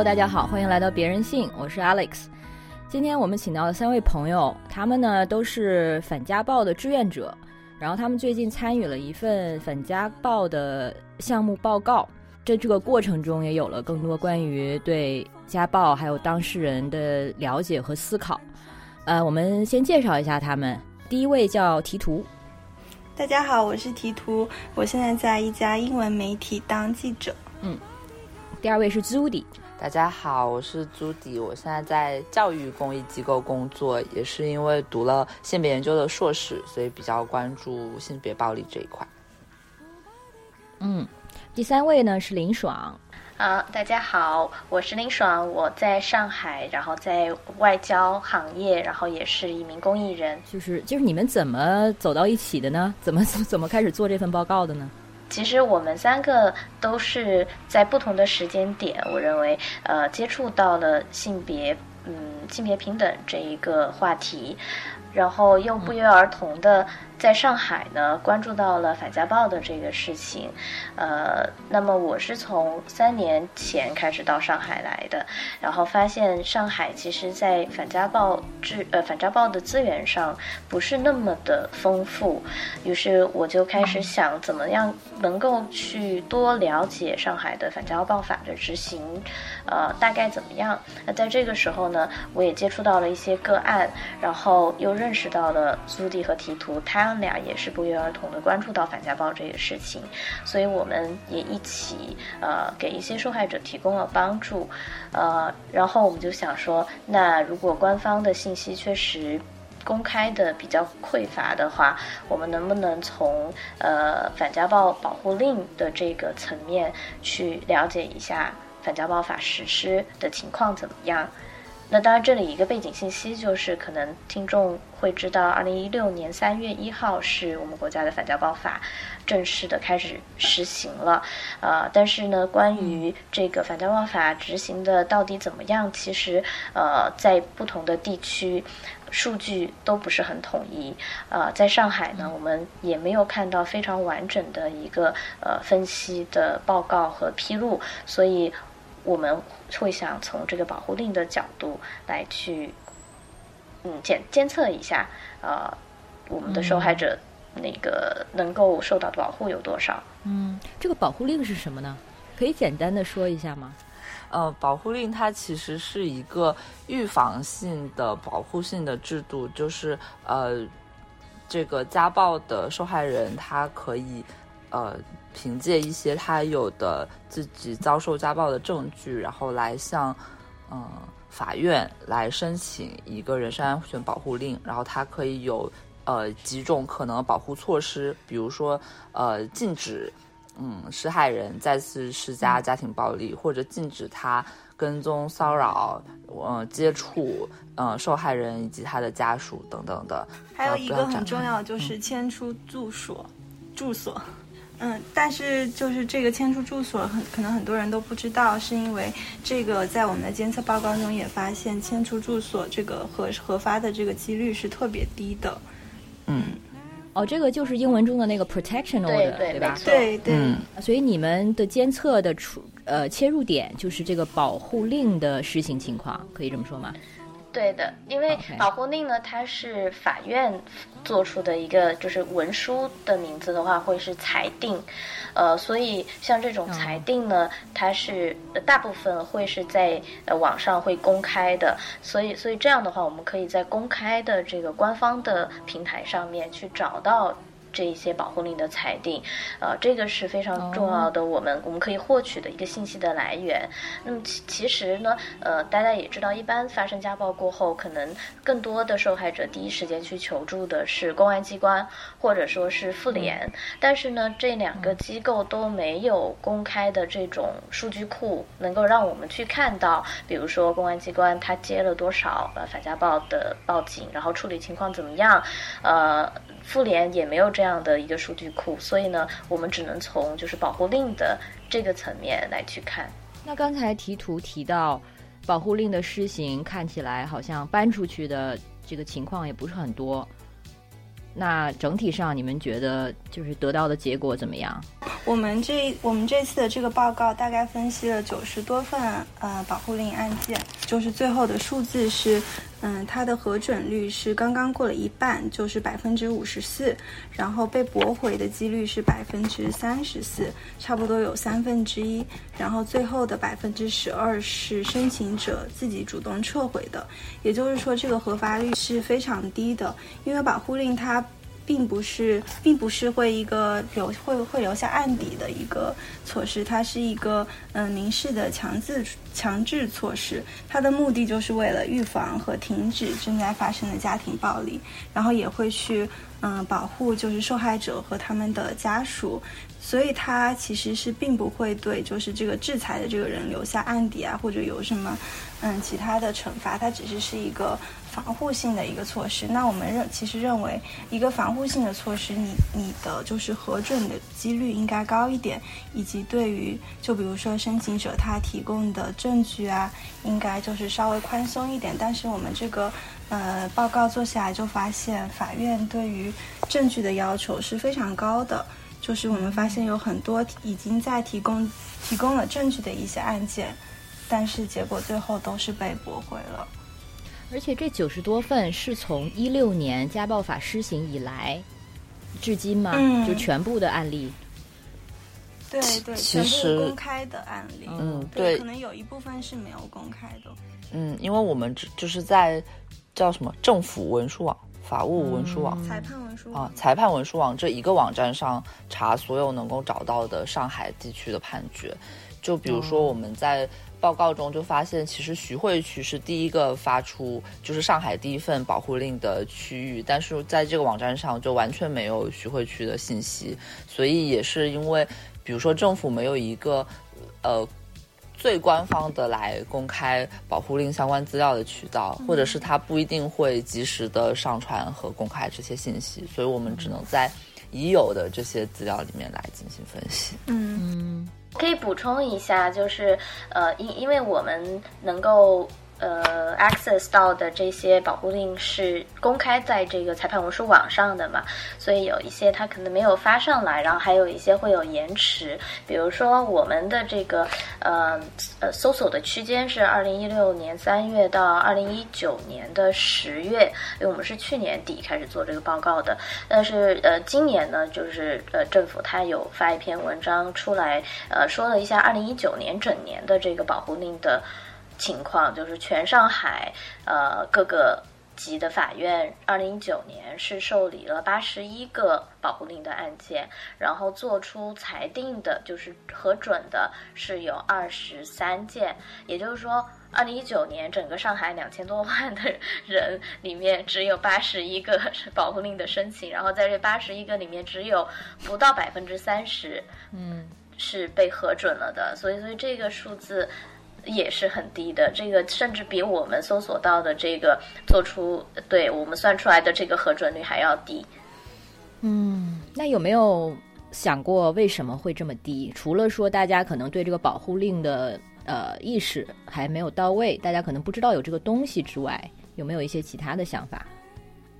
Hello，大家好，欢迎来到别人信，我是 Alex。今天我们请到了三位朋友，他们呢都是反家暴的志愿者，然后他们最近参与了一份反家暴的项目报告，在这个过程中也有了更多关于对家暴还有当事人的了解和思考。呃，我们先介绍一下他们，第一位叫提图，大家好，我是提图，我现在在一家英文媒体当记者。嗯第二位是 Zudy，大家好，我是朱迪，我现在在教育公益机构工作，也是因为读了性别研究的硕士，所以比较关注性别暴力这一块。嗯，第三位呢是林爽，啊，大家好，我是林爽，我在上海，然后在外交行业，然后也是一名公益人。就是就是你们怎么走到一起的呢？怎么 怎么开始做这份报告的呢？其实我们三个都是在不同的时间点，我认为，呃，接触到了性别，嗯，性别平等这一个话题，然后又不约而同的在上海呢关注到了反家暴的这个事情，呃，那么我是从三年前开始到上海来的，然后发现上海其实在反家暴资呃反家暴的资源上不是那么的丰富，于是我就开始想怎么样能够去多了解上海的反家暴法的执行，呃，大概怎么样？那在这个时候呢，我也接触到了一些个案，然后又认识到了苏迪和提图，他们俩也是不约而同的关注到反家暴这个事情，所以我们也一起呃给一些受害者提供了帮助，呃，然后我们就想说，那如果官方的信息确实。公开的比较匮乏的话，我们能不能从呃反家暴保护令的这个层面去了解一下反家暴法实施的情况怎么样？那当然，这里一个背景信息就是，可能听众会知道，二零一六年三月一号是我们国家的反家暴法正式的开始实行了，呃，但是呢，关于这个反家暴法执行的到底怎么样，其实呃，在不同的地区。数据都不是很统一，呃，在上海呢，我们也没有看到非常完整的一个呃分析的报告和披露，所以我们会想从这个保护令的角度来去，嗯，检监测一下，呃，我们的受害者那个能够受到的保护有多少？嗯，这个保护令是什么呢？可以简单的说一下吗？呃，保护令它其实是一个预防性的保护性的制度，就是呃，这个家暴的受害人他可以呃凭借一些他有的自己遭受家暴的证据，然后来向嗯、法院来申请一个人身安全保护令，然后他可以有呃几种可能保护措施，比如说呃禁止。嗯，施害人再次施加家庭暴力，或者禁止他跟踪骚扰、呃接触呃受害人以及他的家属等等的。还有一个很重要嗯就是迁出住所，住所。嗯，但是就是这个迁出住所很可能很多人都不知道，是因为这个在我们的监测报告中也发现，迁出住所这个核核发的这个几率是特别低的。嗯哦，这个就是英文中的那个 protection 对 order，吧？对没错对对，嗯，所以你们的监测的出呃切入点就是这个保护令的实行情况，可以这么说吗？对的，因为保护令呢，它是法院做出的一个，就是文书的名字的话会是裁定，呃，所以像这种裁定呢，它是呃大部分会是在呃网上会公开的，所以所以这样的话，我们可以在公开的这个官方的平台上面去找到。这一些保护令的裁定，呃，这个是非常重要的，我们、我们可以获取的一个信息的来源。那么其其实呢，呃，大家也知道，一般发生家暴过后，可能更多的受害者第一时间去求助的是公安机关或者说是妇联，但是呢，这两个机构都没有公开的这种数据库，能够让我们去看到，比如说公安机关他接了多少呃反家暴的报警，然后处理情况怎么样，呃，妇联也没有这样的一个数据库，所以呢，我们只能从就是保护令的这个层面来去看。那刚才提图提到，保护令的施行看起来好像搬出去的这个情况也不是很多。那整体上，你们觉得就是得到的结果怎么样？我们这我们这次的这个报告大概分析了九十多份呃保护令案件，就是最后的数字是，嗯，它的核准率是刚刚过了一半，就是百分之五十四，然后被驳回的几率是百分之三十四，差不多有三分之一，然后最后的百分之十二是申请者自己主动撤回的，也就是说这个核发率是非常低的，因为保护令它。并不是，并不是会一个留会会留下案底的一个措施，它是一个嗯民事的强制强制措施，它的目的就是为了预防和停止正在发生的家庭暴力，然后也会去嗯保护就是受害者和他们的家属，所以它其实是并不会对就是这个制裁的这个人留下案底啊，或者有什么嗯其他的惩罚，它只是是一个。防护性的一个措施，那我们认其实认为一个防护性的措施，你你的就是核准的几率应该高一点，以及对于就比如说申请者他提供的证据啊，应该就是稍微宽松一点。但是我们这个呃报告做下来就发现，法院对于证据的要求是非常高的，就是我们发现有很多已经在提供提供了证据的一些案件，但是结果最后都是被驳回了。而且这九十多份是从一六年家暴法施行以来，至今吗？就全部的案例。对对，其实公开的案例。嗯，对，可能有一部分是没有公开的。嗯，因为我们就是在叫什么政府文书网、法务文书网、裁判文书啊、裁判文书网这一个网站上查所有能够找到的上海地区的判决。就比如说我们在。报告中就发现，其实徐汇区是第一个发出就是上海第一份保护令的区域，但是在这个网站上就完全没有徐汇区的信息，所以也是因为，比如说政府没有一个呃最官方的来公开保护令相关资料的渠道，或者是他不一定会及时的上传和公开这些信息，所以我们只能在已有的这些资料里面来进行分析。嗯。可以补充一下，就是呃，因因为我们能够。呃，access 到的这些保护令是公开在这个裁判文书网上的嘛，所以有一些它可能没有发上来，然后还有一些会有延迟。比如说我们的这个呃呃搜索的区间是二零一六年三月到二零一九年的十月，因为我们是去年底开始做这个报告的，但是呃今年呢，就是呃政府它有发一篇文章出来，呃说了一下二零一九年整年的这个保护令的。情况就是全上海，呃，各个级的法院，二零一九年是受理了八十一个保护令的案件，然后做出裁定的，就是核准的，是有二十三件。也就是说，二零一九年整个上海两千多万的人里面，只有八十一个是保护令的申请，然后在这八十一个里面，只有不到百分之三十，嗯，是被核准了的。所以，所以这个数字。也是很低的，这个甚至比我们搜索到的这个做出对我们算出来的这个核准率还要低。嗯，那有没有想过为什么会这么低？除了说大家可能对这个保护令的呃意识还没有到位，大家可能不知道有这个东西之外，有没有一些其他的想法？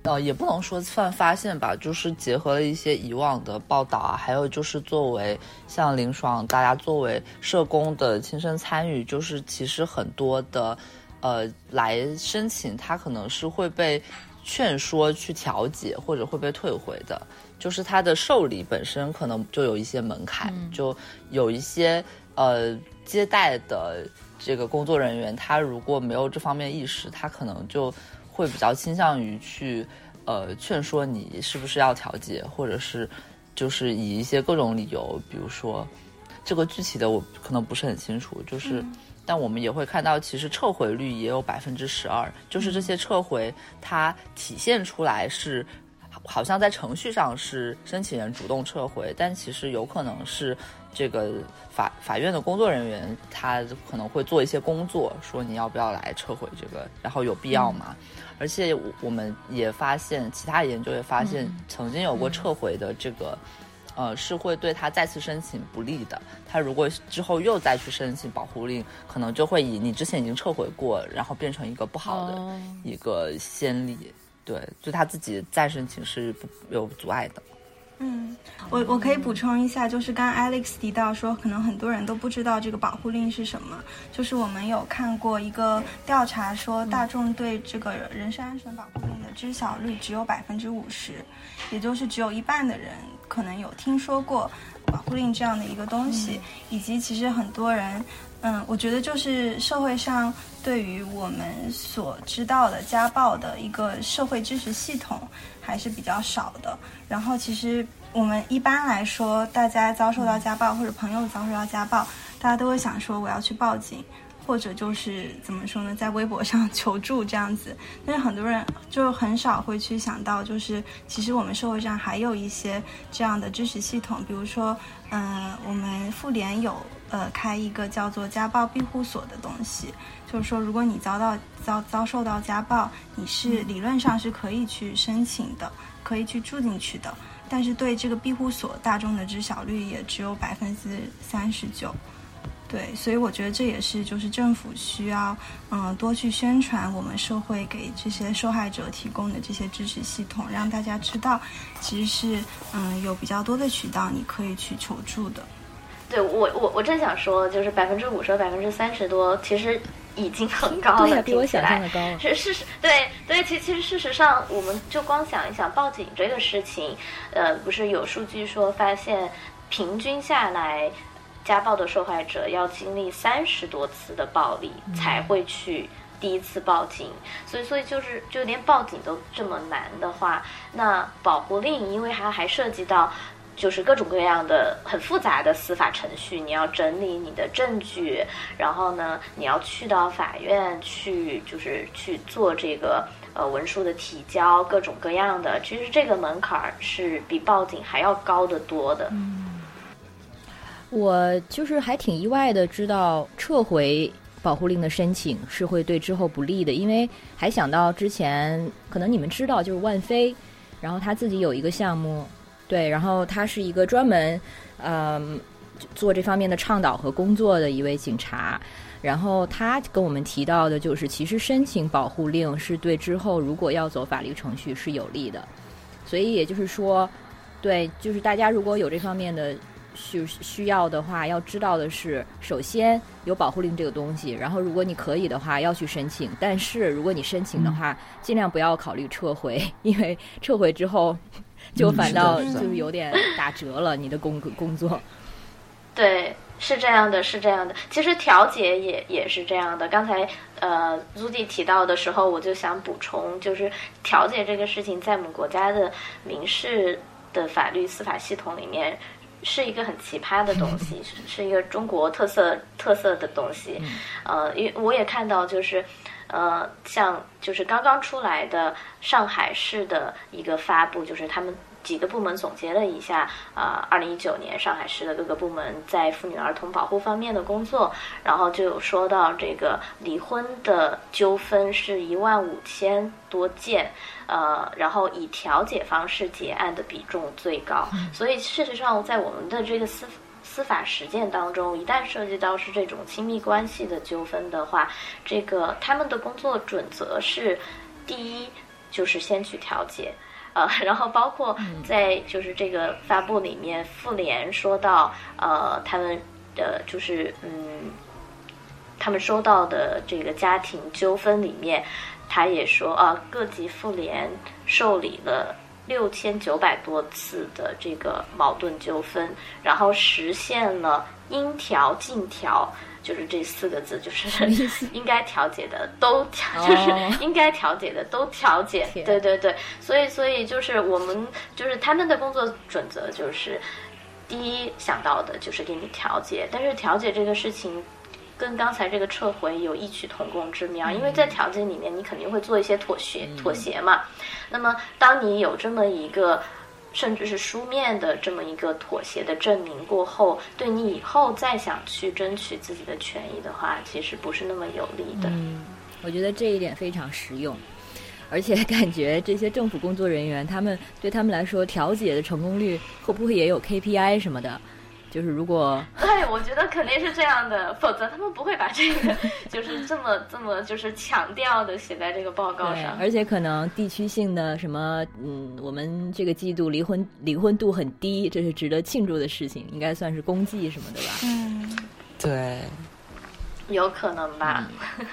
呃，也不能说算发现吧，就是结合了一些以往的报道啊，还有就是作为像林爽，大家作为社工的亲身参与，就是其实很多的，呃，来申请他可能是会被劝说去调解，或者会被退回的，就是他的受理本身可能就有一些门槛，就有一些呃接待的这个工作人员，他如果没有这方面意识，他可能就。会比较倾向于去，呃，劝说你是不是要调解，或者是，就是以一些各种理由，比如说，这个具体的我可能不是很清楚，就是，但我们也会看到，其实撤回率也有百分之十二，就是这些撤回它体现出来是好像在程序上是申请人主动撤回，但其实有可能是这个法法院的工作人员他可能会做一些工作，说你要不要来撤回这个，然后有必要吗？而且我们也发现，其他研究也发现，曾经有过撤回的这个。呃，是会对他再次申请不利的。他如果之后又再去申请保护令，可能就会以你之前已经撤回过，然后变成一个不好的一个先例。对，就他自己再申请是不有阻碍的。嗯，我我可以补充一下，就是刚 Alex 提到说，可能很多人都不知道这个保护令是什么。就是我们有看过一个调查，说大众对这个人身安全保护令的知晓率只有百分之五十，也就是只有一半的人可能有听说过保护令这样的一个东西，以及其实很多人。嗯，我觉得就是社会上对于我们所知道的家暴的一个社会支持系统还是比较少的。然后，其实我们一般来说，大家遭受到家暴或者朋友遭受到家暴，大家都会想说我要去报警，或者就是怎么说呢，在微博上 求助这样子。但是很多人就很少会去想到，就是其实我们社会上还有一些这样的支持系统，比如说，嗯，我们妇联有。呃，开一个叫做家暴庇护所的东西，就是说，如果你遭到遭遭受到家暴，你是理论上是可以去申请的，可以去住进去的。但是对这个庇护所，大众的知晓率也只有百分之三十九。对，所以我觉得这也是就是政府需要嗯多去宣传我们社会给这些受害者提供的这些支持系统，让大家知道，其实是嗯有比较多的渠道你可以去求助的。对我，我我正想说，就是百分之五十、百分之三十多，其实已经很 高了，比我想象的高。是事实，对对，其其实事实上，我们就光想一想报警这个事情，呃，不是有数据说发现，平均下来，家暴的受害者要经历三十多次的暴力才会去第一次报警，所以所以就是就连报警都这么难的话，那保护令因为它还涉及到。就是各种各样的很复杂的司法程序，你要整理你的证据，然后呢，你要去到法院去，就是去做这个呃文书的提交，各种各样的。其实这个门槛儿是比报警还要高得多的。嗯，我就是还挺意外的，知道撤回保护令的申请是会对之后不利的，因为还想到之前可能你们知道，就是万飞，然后他自己有一个项目。对，然后他是一个专门，嗯，做这方面的倡导和工作的一位警察。然后他跟我们提到的，就是其实申请保护令是对之后如果要走法律程序是有利的。所以也就是说，对，就是大家如果有这方面的需需要的话，要知道的是，首先有保护令这个东西，然后如果你可以的话，要去申请。但是如果你申请的话，尽量不要考虑撤回，因为撤回之后。就反倒就是有点打折了，你的工工作。对，是这样的，是这样的。其实调解也也是这样的。刚才呃，朱迪提到的时候，我就想补充，就是调解这个事情，在我们国家的民事的法律司法系统里面，是一个很奇葩的东西，是是一个中国特色特色的东西。呃，因为我也看到，就是呃，像就是刚刚出来的上海市的一个发布，就是他们。几个部门总结了一下，呃，二零一九年上海市的各个部门在妇女儿童保护方面的工作，然后就有说到这个离婚的纠纷是一万五千多件，呃，然后以调解方式结案的比重最高。所以事实上，在我们的这个司司法实践当中，一旦涉及到是这种亲密关系的纠纷的话，这个他们的工作准则是，第一就是先去调解。呃，然后包括在就是这个发布里面，妇联说到，呃，他们的就是嗯，他们收到的这个家庭纠纷里面，他也说啊，各级妇联受理了六千九百多次的这个矛盾纠纷，然后实现了应调尽调。就是这四个字，就是 应该调解的都调，就是 应该调解的都调解。对对对，所以所以就是我们就是他们的工作准则就是，第一想到的就是给你调解，但是调解这个事情跟刚才这个撤回有异曲同工之妙，因为在调解里面你肯定会做一些妥协，妥协嘛。那么当你有这么一个。甚至是书面的这么一个妥协的证明过后，对你以后再想去争取自己的权益的话，其实不是那么有利的。嗯，我觉得这一点非常实用，而且感觉这些政府工作人员，他们对他们来说，调解的成功率会不会也有 KPI 什么的？就是如果对，我觉得肯定是这样的，否则他们不会把这个 就是这么这么就是强调的写在这个报告上。而且可能地区性的什么，嗯，我们这个季度离婚离婚度很低，这是值得庆祝的事情，应该算是功绩什么的吧？嗯，对，有可能吧。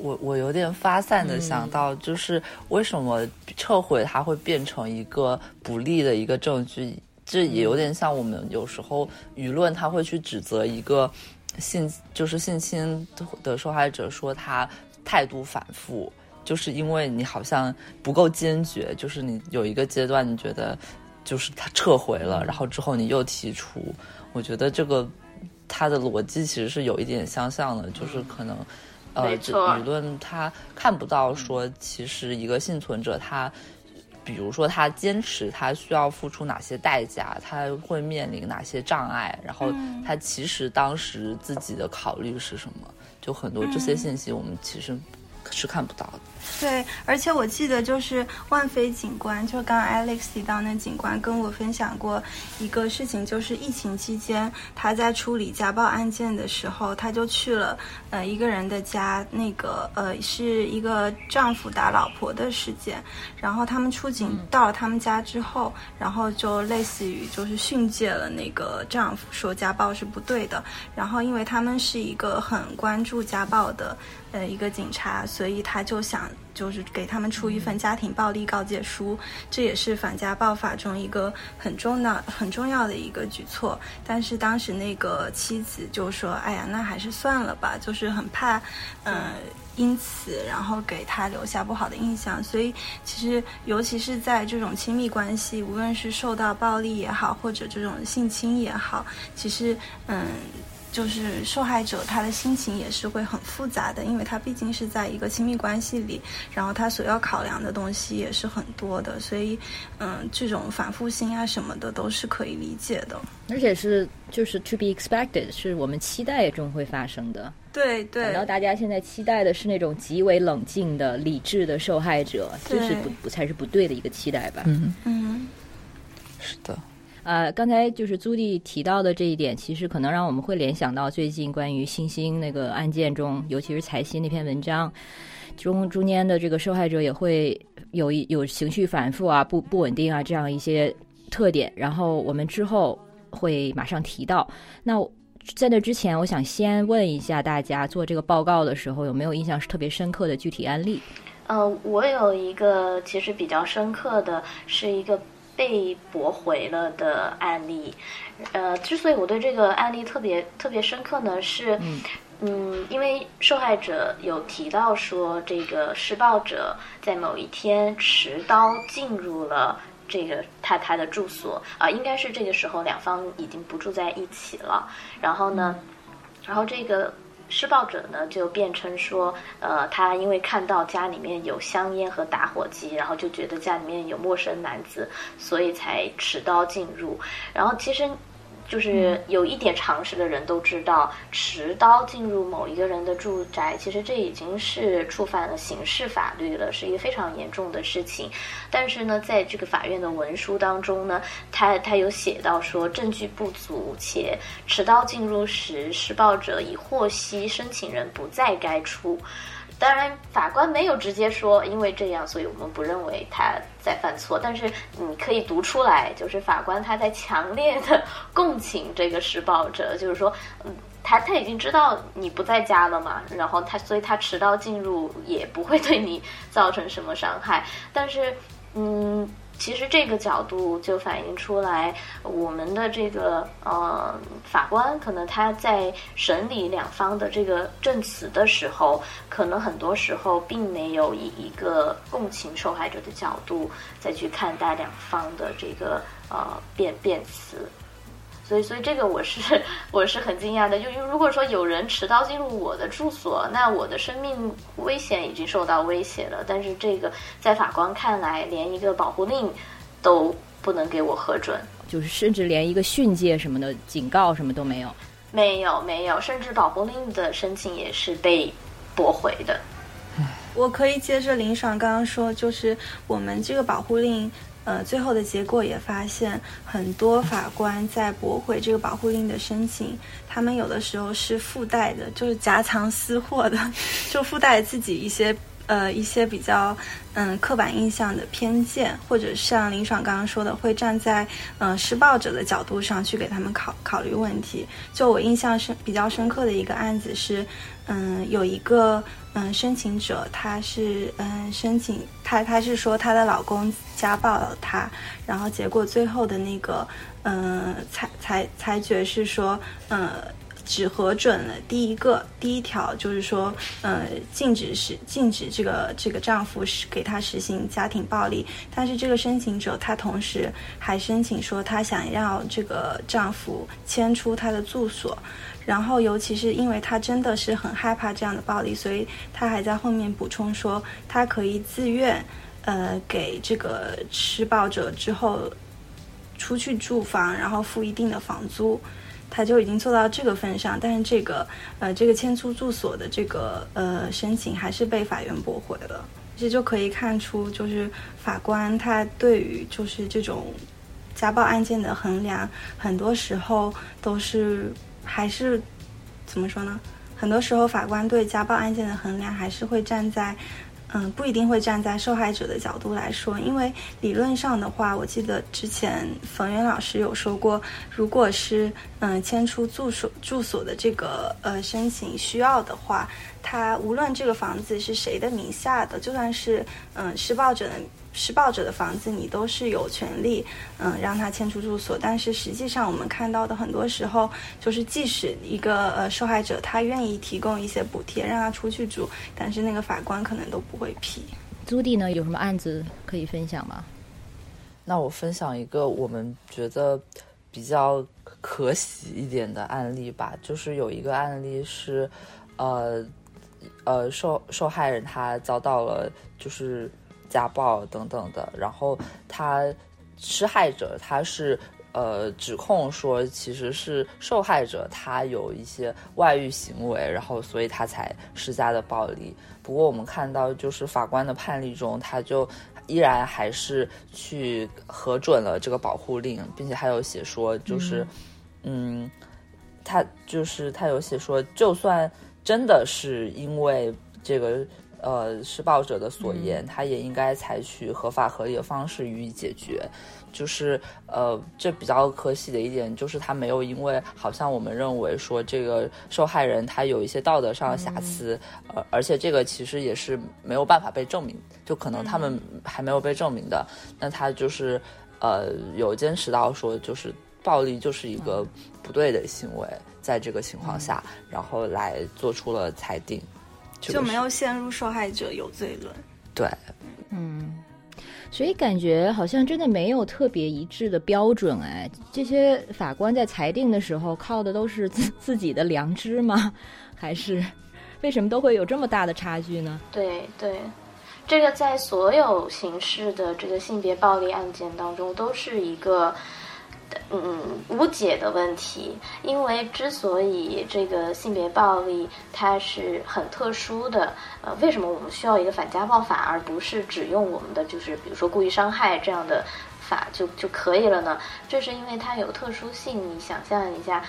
我我有点发散的想到，就是为什么撤回它会变成一个不利的一个证据？这也有点像我们有时候舆论他会去指责一个性就是性侵的受害者，说他态度反复，就是因为你好像不够坚决，就是你有一个阶段你觉得就是他撤回了，然后之后你又提出，我觉得这个他的逻辑其实是有一点相像的，就是可能呃舆论他看不到说其实一个幸存者他。比如说，他坚持他需要付出哪些代价，他会面临哪些障碍，然后他其实当时自己的考虑是什么？就很多这些信息，我们其实。是看不到的。对，而且我记得就是万飞警官，就刚刚 Alex 提到那警官跟我分享过一个事情，就是疫情期间他在处理家暴案件的时候，他就去了呃一个人的家，那个呃是一个丈夫打老婆的事件，然后他们出警到了他们家之后，然后就类似于就是训诫了那个丈夫，说家暴是不对的，然后因为他们是一个很关注家暴的。呃，一个警察，所以他就想，就是给他们出一份家庭暴力告诫书，这也是反家暴法中一个很重要、很重要的一个举措。但是当时那个妻子就说：“哎呀，那还是算了吧，就是很怕，嗯，因此然后给他留下不好的印象。”所以其实，尤其是在这种亲密关系，无论是受到暴力也好，或者这种性侵也好，其实，嗯。就是受害者，他的心情也是会很复杂的，因为他毕竟是在一个亲密关系里，然后他所要考量的东西也是很多的，所以，嗯，这种反复性啊什么的都是可以理解的，而且是就是 to be expected，是我们期待中会发生的。对对。然后大家现在期待的是那种极为冷静的、理智的受害者，这是不不才是不对的一个期待吧？嗯嗯，是的。呃，刚才就是朱棣提到的这一点，其实可能让我们会联想到最近关于星星那个案件中，尤其是财新那篇文章中中间的这个受害者也会有一有情绪反复啊、不不稳定啊这样一些特点。然后我们之后会马上提到。那在那之前，我想先问一下大家，做这个报告的时候有没有印象是特别深刻的具体案例？呃，我有一个其实比较深刻的是一个。被驳回了的案例，呃，之所以我对这个案例特别特别深刻呢，是，嗯，因为受害者有提到说，这个施暴者在某一天持刀进入了这个他他的住所，啊，应该是这个时候两方已经不住在一起了，然后呢，然后这个。施暴者呢，就辩称说，呃，他因为看到家里面有香烟和打火机，然后就觉得家里面有陌生男子，所以才持刀进入。然后其实。就是有一点常识的人都知道，持刀进入某一个人的住宅，其实这已经是触犯了刑事法律了，是一个非常严重的事情。但是呢，在这个法院的文书当中呢，他他有写到说证据不足，且持刀进入时，施暴者已获悉申请人不在该处。当然，法官没有直接说，因为这样，所以我们不认为他在犯错。但是你可以读出来，就是法官他在强烈的共情这个施暴者，就是说，嗯，他他已经知道你不在家了嘛，然后他，所以他持刀进入也不会对你造成什么伤害。但是，嗯。其实这个角度就反映出来，我们的这个呃法官可能他在审理两方的这个证词的时候，可能很多时候并没有以一个共情受害者的角度再去看待两方的这个呃辩辩词。所以，所以这个我是我是很惊讶的。就如果说有人持刀进入我的住所，那我的生命危险已经受到威胁了。但是这个在法官看来，连一个保护令都不能给我核准，就是甚至连一个训诫什么的、警告什么都没有。没有，没有，甚至保护令的申请也是被驳回的。我可以接着林爽刚刚说，就是我们这个保护令，呃，最后的结果也发现，很多法官在驳回这个保护令的申请，他们有的时候是附带的，就是夹藏私货的，就附带自己一些呃一些比较嗯刻板印象的偏见，或者像林爽刚刚说的，会站在嗯施暴者的角度上去给他们考考虑问题。就我印象深比较深刻的一个案子是，嗯，有一个。嗯，申请者他是嗯申请他他是说她的老公家暴了她，然后结果最后的那个嗯裁裁裁决是说呃只核准了第一个第一条，就是说呃禁止是禁止这个这个丈夫是给她实行家庭暴力，但是这个申请者她同时还申请说她想要这个丈夫迁出她的住所。然后，尤其是因为他真的是很害怕这样的暴力，所以他还在后面补充说，他可以自愿，呃，给这个施暴者之后出去住房，然后付一定的房租，他就已经做到这个份上。但是这个，呃，这个迁出住所的这个呃申请还是被法院驳回了。这就可以看出，就是法官他对于就是这种家暴案件的衡量，很多时候都是。还是怎么说呢？很多时候，法官对家暴案件的衡量还是会站在，嗯，不一定会站在受害者的角度来说。因为理论上的话，我记得之前冯源老师有说过，如果是嗯迁出住所住所的这个呃申请需要的话，他无论这个房子是谁的名下的，就算是嗯施暴者的。施暴者的房子，你都是有权利，嗯，让他迁出住所。但是实际上，我们看到的很多时候，就是即使一个呃受害者他愿意提供一些补贴让他出去住，但是那个法官可能都不会批。朱迪呢，有什么案子可以分享吗？那我分享一个我们觉得比较可喜一点的案例吧，就是有一个案例是，呃呃受受害人他遭到了就是。家暴等等的，然后他施害者他是呃指控说其实是受害者他有一些外遇行为，然后所以他才施加的暴力。不过我们看到就是法官的判例中，他就依然还是去核准了这个保护令，并且还有写说就是嗯，他就是他有写说，就算真的是因为这个。呃，施暴者的所言，他也应该采取合法合理的方式予以解决。就是呃，这比较可喜的一点，就是他没有因为好像我们认为说这个受害人他有一些道德上的瑕疵，呃，而且这个其实也是没有办法被证明，就可能他们还没有被证明的。那他就是呃，有坚持到说，就是暴力就是一个不对的行为，在这个情况下，然后来做出了裁定。就没有陷入受害者有罪论。对，嗯，所以感觉好像真的没有特别一致的标准哎。这些法官在裁定的时候靠的都是自 自己的良知吗？还是为什么都会有这么大的差距呢？对对，这个在所有刑事的这个性别暴力案件当中都是一个。嗯，无解的问题，因为之所以这个性别暴力它是很特殊的，呃，为什么我们需要一个反家暴法，而不是只用我们的就是比如说故意伤害这样的法就就可以了呢？这是因为它有特殊性，你想象一下。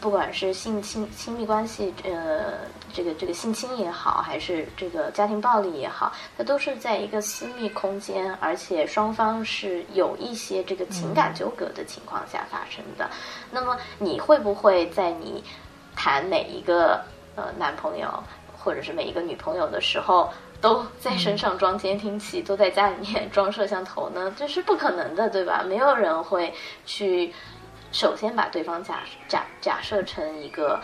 不管是性亲亲密关系，呃，这个这个性侵也好，还是这个家庭暴力也好，它都是在一个私密空间，而且双方是有一些这个情感纠葛的情况下发生的。那么你会不会在你谈每一个呃男朋友或者是每一个女朋友的时候，都在身上装监听器，都在家里面装摄像头呢？这是不可能的，对吧？没有人会去。首先把对方假假假设成一个，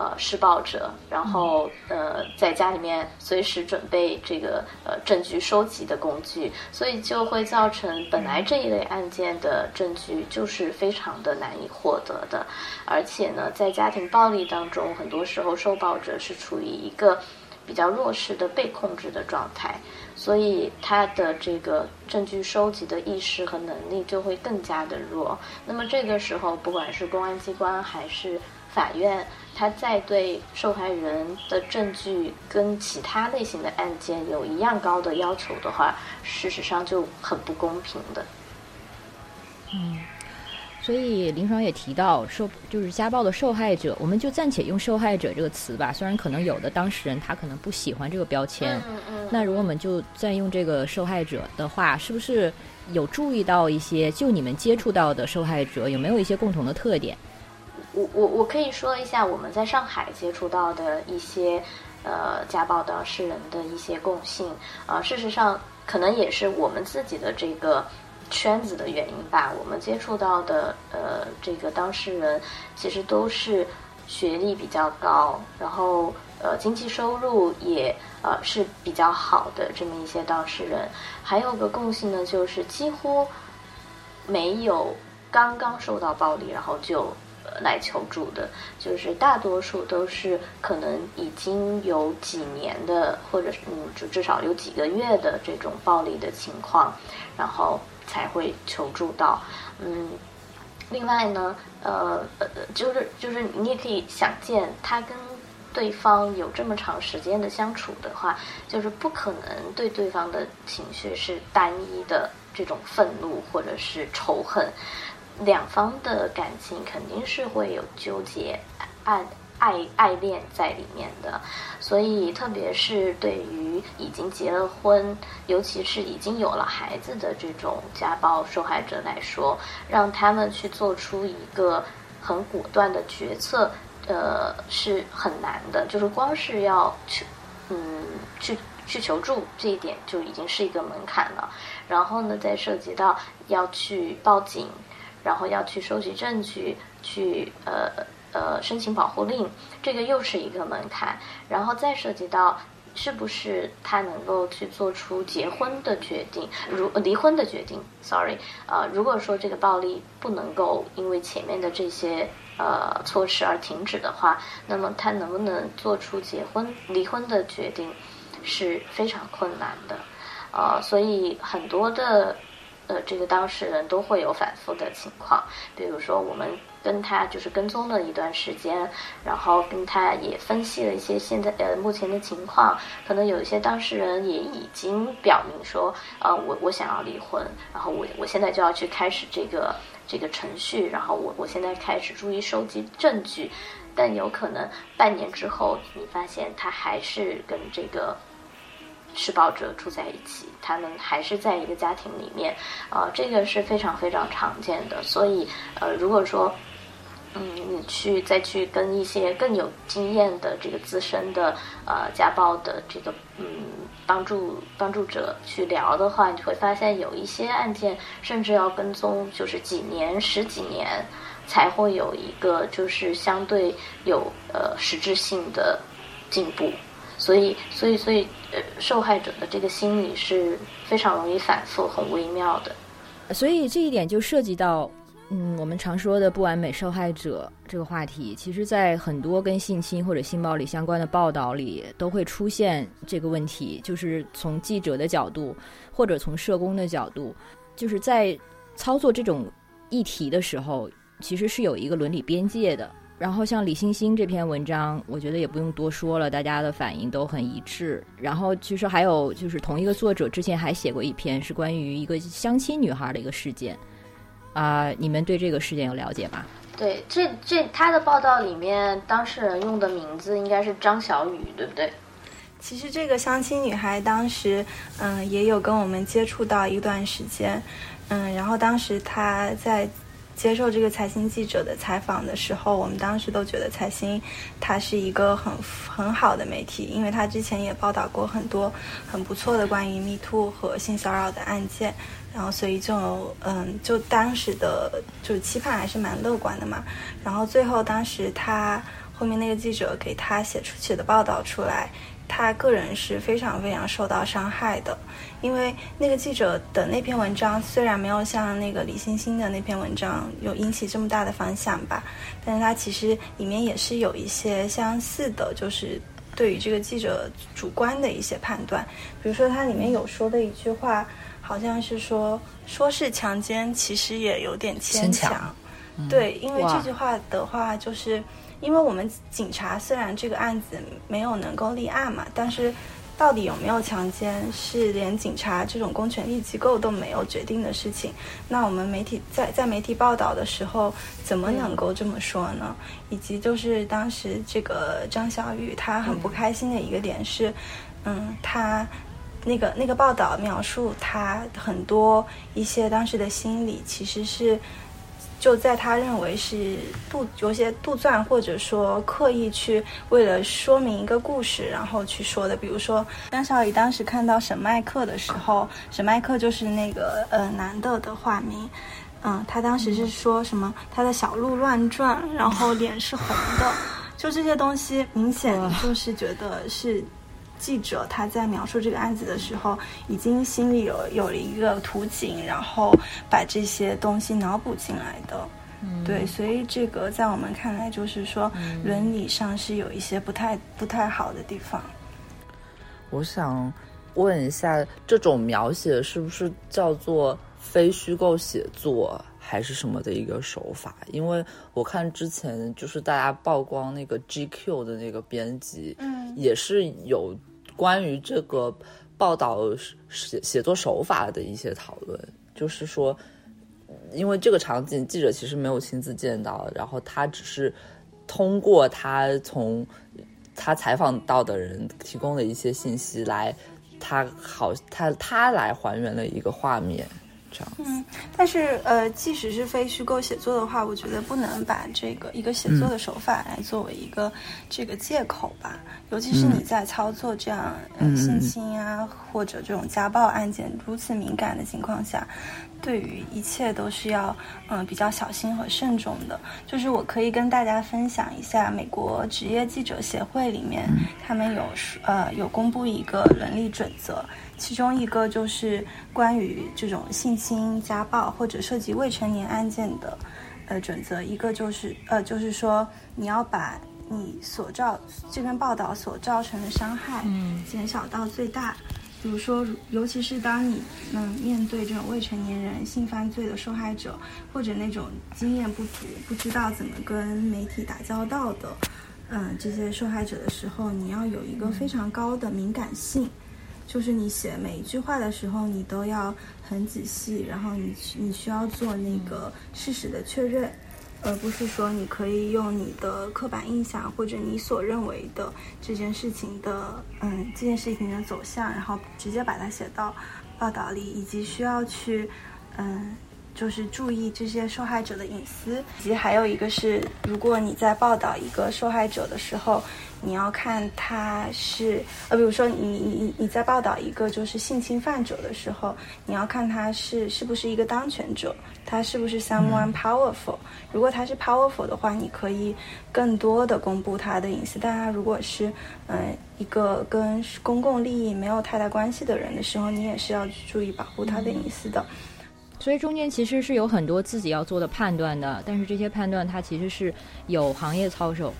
呃施暴者，然后呃在家里面随时准备这个呃证据收集的工具，所以就会造成本来这一类案件的证据就是非常的难以获得的，而且呢，在家庭暴力当中，很多时候受暴者是处于一个比较弱势的被控制的状态。所以他的这个证据收集的意识和能力就会更加的弱。那么这个时候，不管是公安机关还是法院，他再对受害人的证据跟其他类型的案件有一样高的要求的话，事实上就很不公平的。嗯。所以林爽也提到，受就是家暴的受害者，我们就暂且用受害者这个词吧。虽然可能有的当事人他可能不喜欢这个标签，嗯嗯。那如果我们就再用这个受害者的话，是不是有注意到一些？就你们接触到的受害者有没有一些共同的特点？我我我可以说一下我们在上海接触到的一些呃家暴当事人的一些共性啊。事实上，可能也是我们自己的这个。圈子的原因吧，我们接触到的呃这个当事人，其实都是学历比较高，然后呃经济收入也呃是比较好的这么一些当事人。还有个共性呢，就是几乎没有刚刚受到暴力然后就来求助的，就是大多数都是可能已经有几年的，或者是嗯就至少有几个月的这种暴力的情况，然后。才会求助到，嗯，另外呢，呃呃，就是就是你也可以想见，他跟对方有这么长时间的相处的话，就是不可能对对方的情绪是单一的这种愤怒或者是仇恨，两方的感情肯定是会有纠结、爱。爱爱恋在里面的，所以特别是对于已经结了婚，尤其是已经有了孩子的这种家暴受害者来说，让他们去做出一个很果断的决策，呃，是很难的。就是光是要去，嗯，去去求助这一点就已经是一个门槛了。然后呢，再涉及到要去报警，然后要去收集证据，去呃。呃，申请保护令，这个又是一个门槛，然后再涉及到是不是他能够去做出结婚的决定，如离婚的决定，sorry，呃，如果说这个暴力不能够因为前面的这些呃措施而停止的话，那么他能不能做出结婚离婚的决定是非常困难的，呃，所以很多的呃这个当事人都会有反复的情况，比如说我们。跟他就是跟踪了一段时间，然后跟他也分析了一些现在呃目前的情况，可能有一些当事人也已经表明说，呃我我想要离婚，然后我我现在就要去开始这个这个程序，然后我我现在开始注意收集证据，但有可能半年之后你发现他还是跟这个施暴者住在一起，他们还是在一个家庭里面，啊这个是非常非常常见的，所以呃如果说。嗯，你去再去跟一些更有经验的这个资深的呃家暴的这个嗯帮助帮助者去聊的话，你会发现有一些案件甚至要跟踪就是几年十几年才会有一个就是相对有呃实质性的进步，所以所以所以呃受害者的这个心理是非常容易反复很微妙的，所以这一点就涉及到。嗯，我们常说的不完美受害者这个话题，其实，在很多跟性侵或者性暴力相关的报道里，都会出现这个问题。就是从记者的角度，或者从社工的角度，就是在操作这种议题的时候，其实是有一个伦理边界的。然后，像李欣欣这篇文章，我觉得也不用多说了，大家的反应都很一致。然后，其实还有就是同一个作者之前还写过一篇，是关于一个相亲女孩的一个事件。啊，你们对这个事件有了解吗？对，这这他的报道里面，当事人用的名字应该是张小雨，对不对？其实这个相亲女孩当时，嗯，也有跟我们接触到一段时间，嗯，然后当时她在接受这个财新记者的采访的时候，我们当时都觉得财新它是一个很很好的媒体，因为他之前也报道过很多很不错的关于 Me Too 和性骚扰的案件。然后，所以就嗯，就当时的就是期盼还是蛮乐观的嘛。然后最后，当时他后面那个记者给他写出写的报道出来，他个人是非常非常受到伤害的，因为那个记者的那篇文章虽然没有像那个李星星的那篇文章有引起这么大的反响吧，但是他其实里面也是有一些相似的，就是对于这个记者主观的一些判断，比如说他里面有说的一句话，好像是说说是强奸，其实也有点牵强。对，因为这句话的话，就是因为我们警察虽然这个案子没有能够立案嘛，但是到底有没有强奸，是连警察这种公权力机构都没有决定的事情。那我们媒体在在媒体报道的时候，怎么能够这么说呢？以及就是当时这个张小雨她很不开心的一个点是，嗯，她。那个那个报道描述她很多一些当时的心理，其实是就在他认为是杜有些杜撰或者说刻意去为了说明一个故事，然后去说的。比如说张小雨当时看到沈麦克的时候，沈麦克就是那个呃男的的化名。嗯，他当时是说什么？他的小鹿乱撞，然后脸是红的，就这些东西，明显就是觉得是记者他在描述这个案子的时候，已经心里有有了一个图景，然后把这些东西脑补进来的。对，所以这个在我们看来，就是说伦理上是有一些不太不太好的地方。我想问一下，这种描写是不是叫做非虚构写作，还是什么的一个手法？因为我看之前就是大家曝光那个 GQ 的那个编辑，嗯也是有关于这个报道写写作手法的一些讨论，就是说，因为这个场景记者其实没有亲自见到，然后他只是通过他从他采访到的人提供的一些信息来，他好他他来还原了一个画面，这样子。嗯，但是呃，即使是非虚构写作的话，我觉得不能把这个一个写作的手法来作为一个这个借口吧。尤其是你在操作这样呃嗯性侵啊或者这种家暴案件如此敏感的情况下，对于一切都是要嗯、呃比较小心和慎重的。就是我可以跟大家分享一下，美国职业记者协会里面、他们有说呃有公布一个伦理准则，其中一个就是关于这种性侵、家暴或者涉及未成年案件的呃准则，一个就是呃就是说你要把你所造这篇报道所造成的伤害，嗯减少到最大。比如说，尤其是当你嗯面对这种未成年人性犯罪的受害者，或者那种经验不足、不知道怎么跟媒体打交道的，嗯这些受害者的时候，你要有一个非常高的敏感性。就是你写每一句话的时候，你都要很仔细，然后你你需要做那个事实的确认，而不是说你可以用你的刻板印象或者你所认为的这件事情的嗯这件事情的走向，然后直接把它写到报道里，以及需要去嗯。就是注意这些受害者的隐私，以及还有一个是，如果你在报道一个受害者的时候，你要看他是呃，比如说你你你你在报道一个就是性侵犯者的时候，你要看他是是不是一个当权者，他是不是 someone powerful。如果他是 powerful 的话，你可以更多的公布他的隐私。但他如果是嗯、呃、一个跟公共利益没有太大关系的人的时候，你也是要注意保护他的隐私的。所以中间其实是有很多自己要做的判断的，但是这些判断它其实是有行业操守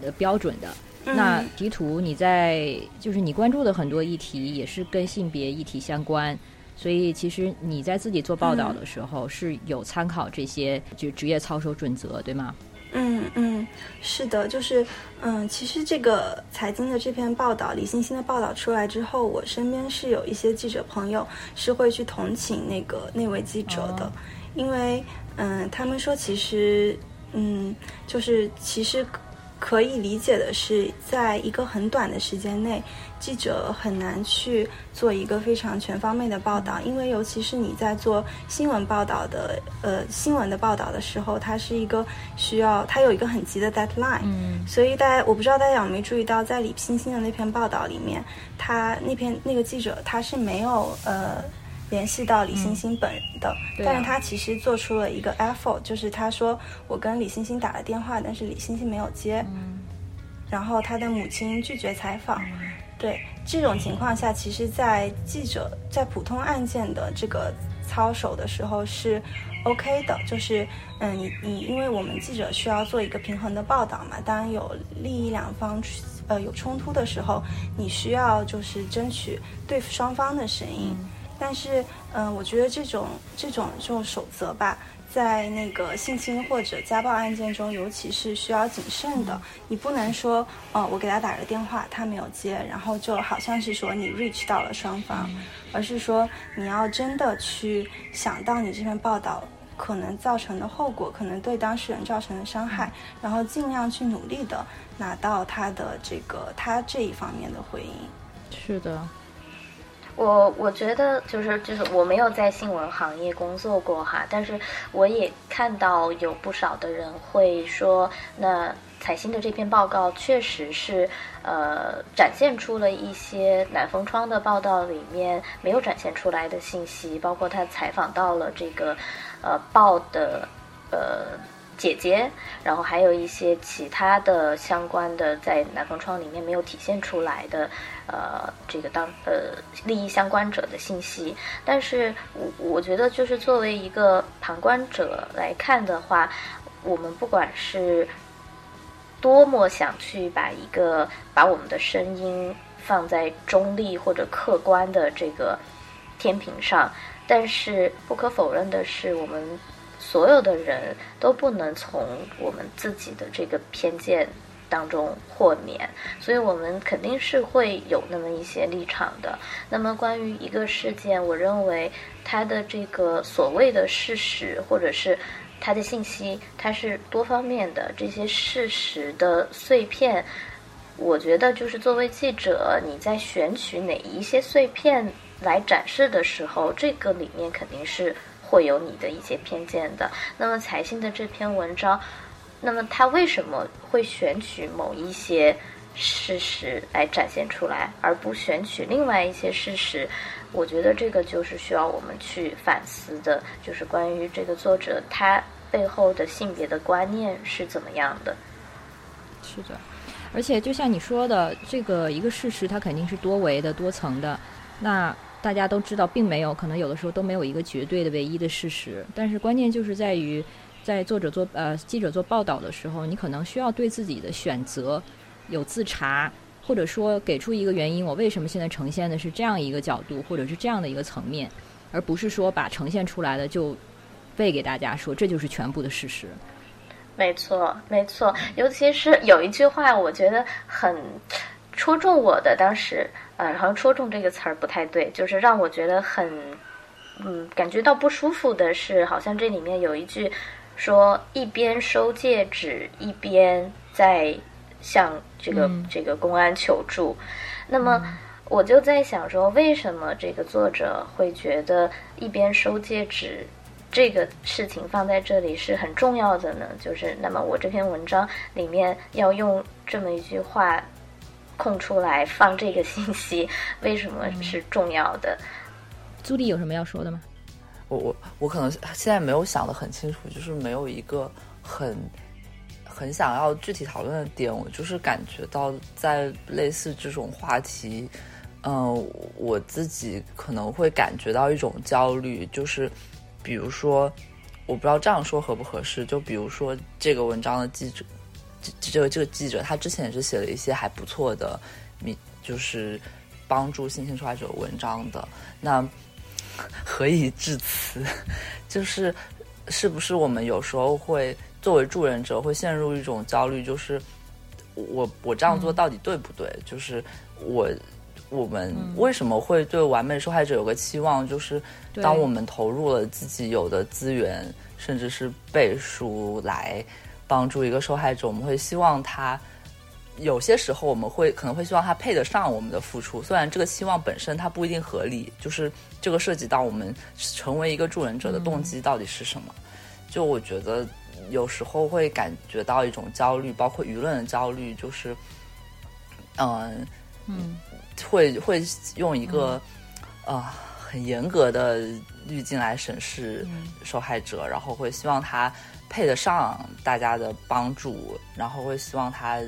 的标准的。那嗯迪图你在就是你关注的很多议题也是跟性别议题相关，所以其实你在自己做报道的时候是有参考这些就职业操守准则，对吗？嗯嗯，是的，就是嗯，其实这个财经的这篇报道，李欣欣的报道出来之后，我身边是有一些记者朋友是会去同情那个那位记者的，哦。因为嗯，他们说其实嗯，就是其实可以理解的是，在一个很短的时间内，记者很难去做一个非常全方面的报道，因为尤其是你在做新闻报道的呃新闻的报道的时候，它是一个需要它有一个很急的 deadline，嗯所以大家我不知道大家有没有注意到，在李星星的那篇报道里面，他那篇那个记者他是没有呃。联系到李星星本人的，但是他其实做出了一个 effort，就是他说我跟李星星打了电话，但是李星星没有接，然后他的母亲拒绝采访。对这种情况下，其实，在记者在普通案件的这个操守的时候是 OK 的，就是嗯，你你因为我们记者需要做一个平衡的报道嘛，当有利益两方呃有冲突的时候，你需要就是争取对双方的声音。但是嗯，我觉得这种这种这种守则吧。在那个性侵或者家暴案件中，尤其是需要谨慎的。你不能说，哦，我给他打个电话，他没有接，然后就好像是说你 reach 到了双方，而是说你要真的去想到你这篇报道可能造成的后果，可能对当事人造成的伤害，然后尽量去努力的拿到他的这个他这一方面的回应。是的。我我觉得就是就是我没有在新闻行业工作过哈，但是我也看到有不少的人会说，那彩星的这篇报告确实是呃展现出了一些南风窗的报道里面没有展现出来的信息，包括他采访到了这个呃报的呃。姐姐，然后还有一些其他的相关的在南方窗里面没有体现出来的，呃，这个当呃利益相关者的信息。但是我我觉得，就是作为一个旁观者来看的话，我们不管是多么想去把一个把我们的声音放在中立或者客观的这个天平上，但是不可否认的是，我们。所有的人都不能从我们自己的这个偏见当中豁免，所以我们肯定是会有那么一些立场的。那么关于一个事件，我认为它的这个所谓的事实，或者是它的信息，它是多方面的。这些事实的碎片，我觉得就是作为记者，你在选取哪一些碎片来展示的时候，这个里面肯定是。会有你的一些偏见的。那么财信的这篇文章，那么他为什么会选取某一些事实来展现出来，而不选取另外一些事实？我觉得这个就是需要我们去反思的，就是关于这个作者他背后的性别的观念是怎么样的。是的，而且就像你说的，这个一个事实它肯定是多维的、多层的。那大家都知道，并没有可能有的时候都没有一个绝对的唯一的事实。但是关键就是在于，在作者做呃记者做报道的时候，你可能需要对自己的选择有自查，或者说给出一个原因，我为什么现在呈现的是这样一个角度，或者是这样的一个层面，而不是说把呈现出来的就背给大家说这就是全部的事实。没错，没错，尤其是有一句话，我觉得很 戳中我的，当时。呃，好像戳中这个词儿不太对，就是让我觉得很，嗯，感觉到不舒服的是，好像这里面有一句说一边收戒指一边在向这个这个公安求助，那么我就在想说，为什么这个作者会觉得一边收戒指这个事情放在这里是很重要的呢？就是那么我这篇文章里面要用这么一句话。空出来放这个信息，为什么是重要的？朱莉有什么要说的吗？我我我可能现在没有想的很清楚，就是没有一个很很想要具体讨论的点。我就是感觉到在类似这种话题，嗯，我自己可能会感觉到一种焦虑，就是比如说，我不知道这样说合不合适。就比如说这个文章的记者。这个这个记者，他之前也是写了一些还不错的，你就是帮助性侵受害者文章的。那何以至此？就是是不是我们有时候会作为助人者会陷入一种焦虑？就是我我这样做到底对不对？就是我我们为什么会对完美受害者有个期望？就是当我们投入了自己有的资源，甚至是背书来。帮助一个受害者，我们会希望他有些时候我们会可能会希望他配得上我们的付出，虽然这个期望本身它不一定合理，就是这个涉及到我们成为一个助人者的动机到底是什么。就我觉得有时候会感觉到一种焦虑，包括舆论的焦虑，就是嗯嗯，会会用一个啊很严格的滤镜来审视受害者，然后会希望他。配得上大家的帮助，然后会希望他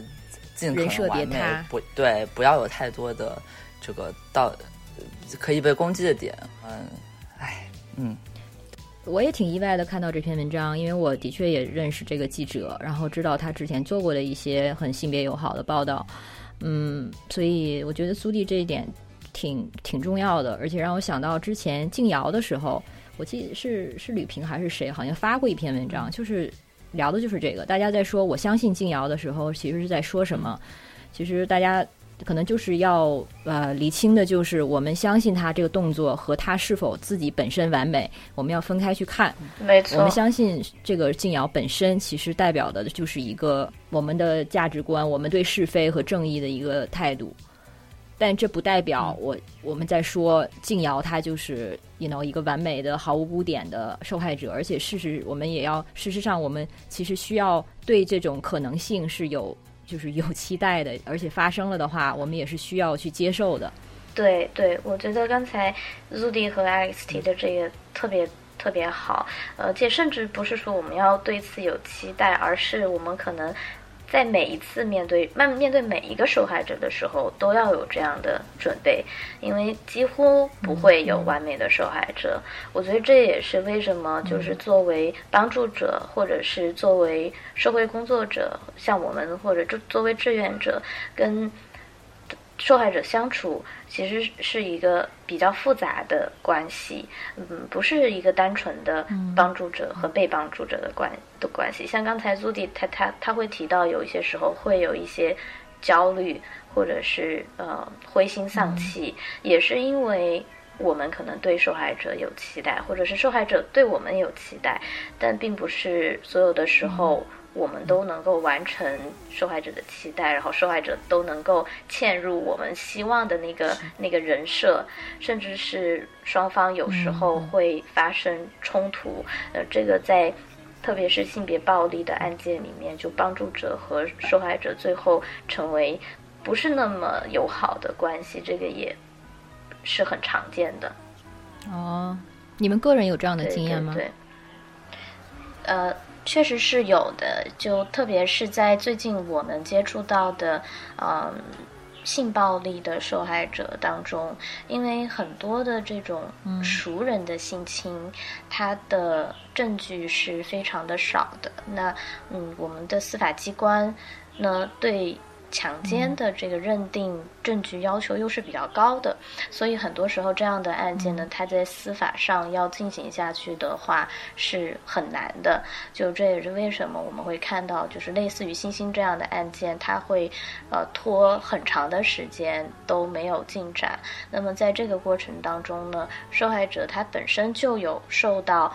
尽可能完美不对，不要有太多的这个到可以被攻击的点。嗯，哎，嗯，我也挺意外的看到这篇文章，因为我的确也认识这个记者，然后知道他之前做过的一些很性别友好的报道，嗯，所以我觉得苏蒂这一点挺挺重要的，而且让我想到之前静瑶的时候，我记得是是吕平还是谁，好像发过一篇文章，就是聊的就是这个，大家在说我相信静瑶的时候，其实是在说什么？其实大家可能就是要呃理清的，就是我们相信他这个动作和他是否自己本身完美，我们要分开去看。没错我们，相信这个静瑶本身其实代表的就是一个我们的价值观，我们对是非和正义的一个态度。但这不代表我我们在说静瑶她就是，you know 一个完美的、毫无污点的受害者，而且事实我们也要，事实上我们其实需要对这种可能性是有就是有期待的，而且发生了的话，我们也是需要去接受的。对对，我觉得刚才 Zudy 和 Alex 提的这个特别特别好，呃，且甚至不是说我们要对此有期待，而是我们可能在每一次面对面面对每一个受害者的时候，都要有这样的准备，因为几乎不会有完美的受害者。我觉得这也是为什么，就是作为帮助者，或者是作为社会工作者，像我们或者就作为志愿者，跟受害者相处其实是一个比较复杂的关系，嗯，不是一个单纯的帮助者和被帮助者的关的关系。像刚才 Zudy 他他他会提到，有一些时候会有一些焦虑，或者是呃灰心丧气，也是因为我们可能对受害者有期待，或者是受害者对我们有期待，但并不是所有的时候。我们都能够完成受害者的期待，然后受害者都能够嵌入我们希望的那个那个人设，甚至是双方有时候会发生冲突。呃，这个在特别是性别暴力的案件里面，就帮助者和受害者最后成为不是那么友好的关系，这个也是很常见的。哦，你们个人有这样的经验吗？对对呃，确实是有的，就特别是在最近我们接触到的，嗯。性暴力的受害者当中，因为很多的这种熟人的性侵，它的证据是非常的少的。那嗯，我们的司法机关呢，对强奸的这个认定证据要求又是比较高的，所以很多时候这样的案件呢，它在司法上要进行下去的话是很难的。就这也是为什么我们会看到，就是类似于星星这样的案件，它会呃拖很长的时间都没有进展。那么在这个过程当中呢，受害者他本身就有受到。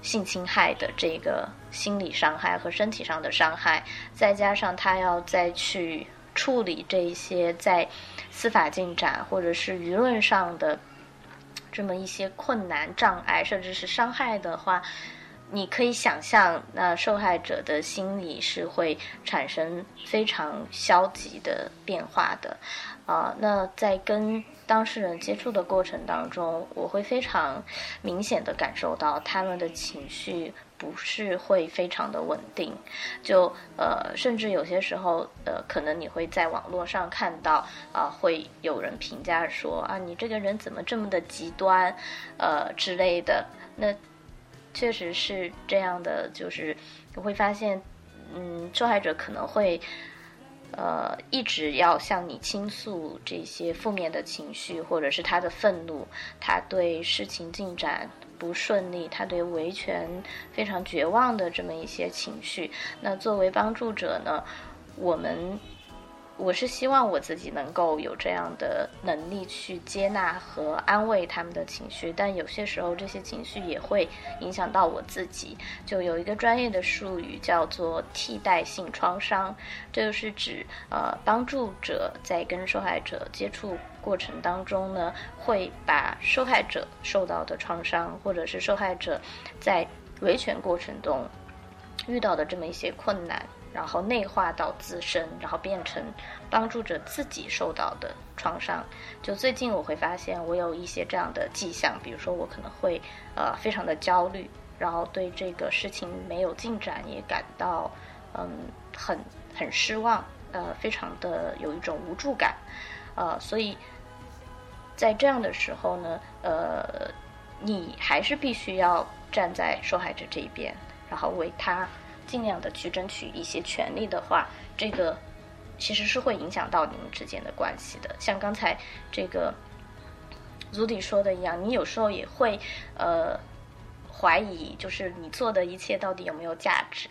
性侵害的这个心理伤害和身体上的伤害，再加上他要再去处理这一些在司法进展或者是舆论上的这么一些困难、障碍，甚至是伤害的话，你可以想象，那受害者的心理是会产生非常消极的变化的。啊、那在跟当事人接触的过程当中，我会非常明显的感受到他们的情绪不是会非常的稳定，就呃，甚至有些时候，呃，可能你会在网络上看到啊、会有人评价说啊，你这个人怎么这么的极端，呃之类的。那确实是这样的，就是你会发现，嗯，受害者可能会。呃，一直要向你倾诉这些负面的情绪，或者是他的愤怒，他对事情进展不顺利，他对维权非常绝望的这么一些情绪。那作为帮助者呢，我们我是希望我自己能够有这样的能力去接纳和安慰他们的情绪，但有些时候这些情绪也会影响到我自己。就有一个专业的术语叫做替代性创伤，这就是指呃帮助者在跟受害者接触过程当中呢，会把受害者受到的创伤，或者是受害者在维权过程中遇到的这么一些困难。然后内化到自身，然后变成帮助者自己受到的创伤。就最近我会发现，我有一些这样的迹象，比如说我可能会呃非常的焦虑，然后对这个事情没有进展也感到嗯很很失望，呃非常的有一种无助感，呃，所以在这样的时候呢，呃，你还是必须要站在受害者这一边，然后为他尽量的去争取一些权利的话，这个其实是会影响到你们之间的关系的。像刚才这个 Zudy 说的一样，你有时候也会呃怀疑，就是你做的一切到底有没有价值，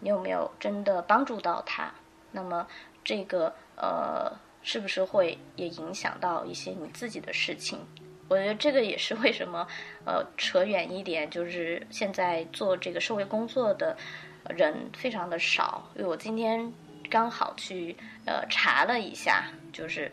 你有没有真的帮助到他？那么这个呃，是不是会也影响到一些你自己的事情？我觉得这个也是为什么呃扯远一点，就是现在做这个社会工作的人非常的少。因为我今天刚好去呃查了一下，就是。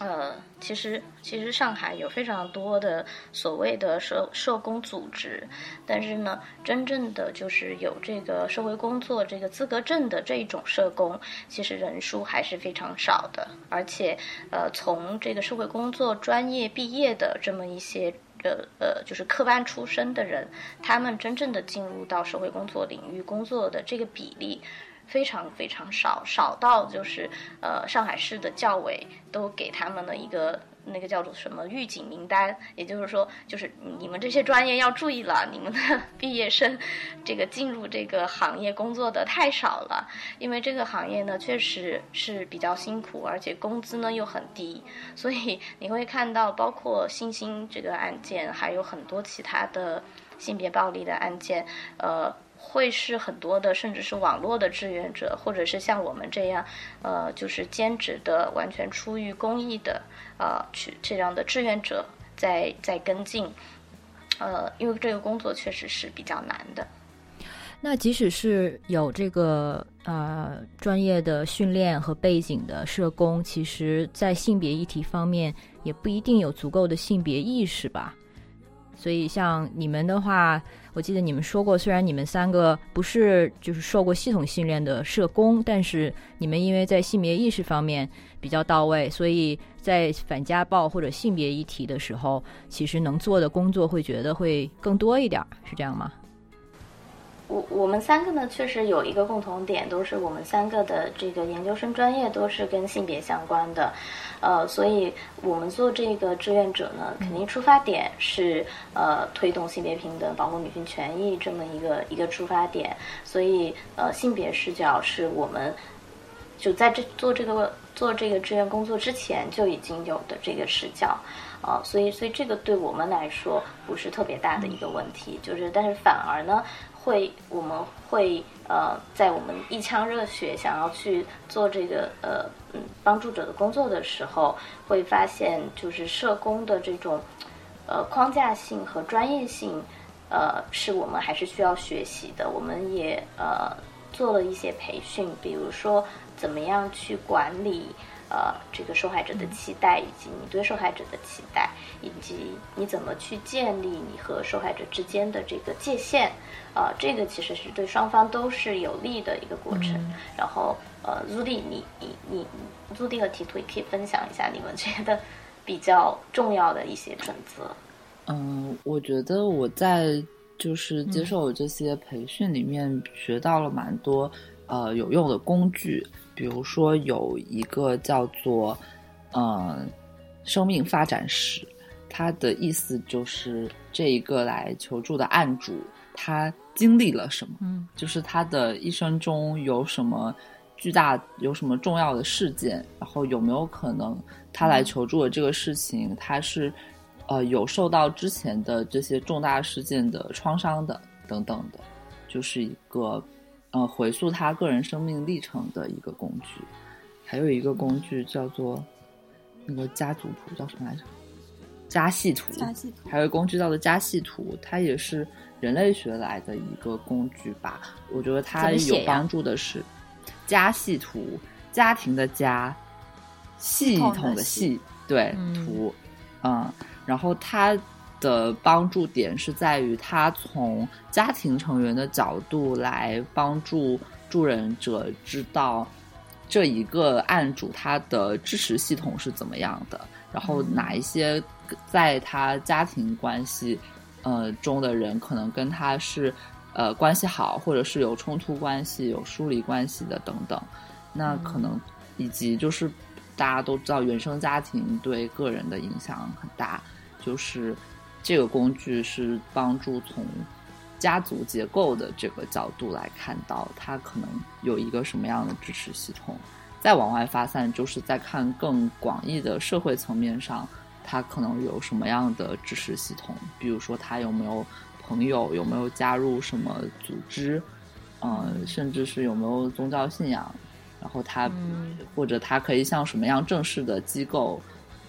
呃，其实其实上海有非常多的所谓的社社工组织，但是呢，真正的就是有这个社会工作这个资格证的这一种社工，其实人数还是非常少的。而且，呃，从这个社会工作专业毕业的这么一些呃呃，就是科班出身的人，他们真正的进入到社会工作领域工作的这个比例。非常非常少，少到就是呃，上海市的教委都给他们了一个那个叫做什么预警名单，也就是说，就是你们这些专业要注意了，你们的 毕业生这个进入这个行业工作的太少了，因为这个行业呢确实是比较辛苦，而且工资呢又很低，所以你会看到，包括星星这个案件，还有很多其他的性别暴力的案件，呃。会是很多的，甚至是网络的志愿者，或者是像我们这样，呃，就是兼职的，完全出于公益的，呃，去这样的志愿者在在跟进，呃，因为这个工作确实是比较难的。那即使是有这个呃专业的训练和背景的社工，其实在性别议题方面也不一定有足够的性别意识吧。所以，像你们的话，我记得你们说过，虽然你们三个不是就是受过系统训练的社工，但是你们因为在性别意识方面比较到位，所以在反家暴或者性别议题的时候，其实能做的工作会觉得会更多一点，是这样吗？我我们三个呢，确实有一个共同点，都是我们三个的这个研究生专业都是跟性别相关的，呃，所以我们做这个志愿者呢，肯定出发点是呃推动性别平等、保护女性权益这么一个一个出发点，所以呃性别视角是我们就在这做这个做这个志愿工作之前就已经有的这个视角，啊，所以所以这个对我们来说不是特别大的一个问题，就是但是反而呢。会，我们会呃，在我们一腔热血想要去做这个呃嗯帮助者的工作的时候，会发现就是社工的这种呃框架性和专业性，呃是我们还是需要学习的。我们也呃做了一些培训，比如说怎么样去管理。呃，这个受害者的期待，以及你对受害者的期待，以及你怎么去建立你和受害者之间的这个界限，呃，这个其实是对双方都是有利的一个过程。然后，呃，Zudy，你你你，Zudy 和 T 图也可以分享一下你们觉得比较重要的一些准则。嗯，我觉得我在就是接受这些培训里面学到了蛮多呃有用的工具。比如说有一个叫做“嗯，生命发展史”，它的意思就是这一个来求助的案主他经历了什么，嗯，就是他的一生中有什么巨大、有什么重要的事件，然后有没有可能他来求助的这个事情，他是呃有受到之前的这些重大事件的创伤的等等的，就是一个。呃，回溯他个人生命历程的一个工具，还有一个工具叫做那个家族谱，叫什么来着？家系图。家系图。还有工具叫做家系图，它也是人类学来的一个工具吧？我觉得它有帮助的是家系图，家庭的家，系统的系，对图，嗯，然后它。的帮助点是在于，他从家庭成员的角度来帮助助人者知道这一个案主他的支持系统是怎么样的，然后哪一些在他家庭关系呃中的人可能跟他是呃关系好，或者是有冲突关系、有疏离关系的等等。那可能以及就是大家都知道，原生家庭对个人的影响很大，就是这个工具是帮助从家族结构的这个角度来看到它可能有一个什么样的支持系统。再往外发散，就是在看更广义的社会层面上，它可能有什么样的支持系统？比如说，他有没有朋友，有没有加入什么组织，呃，甚至是有没有宗教信仰？然后他或者他可以向什么样正式的机构，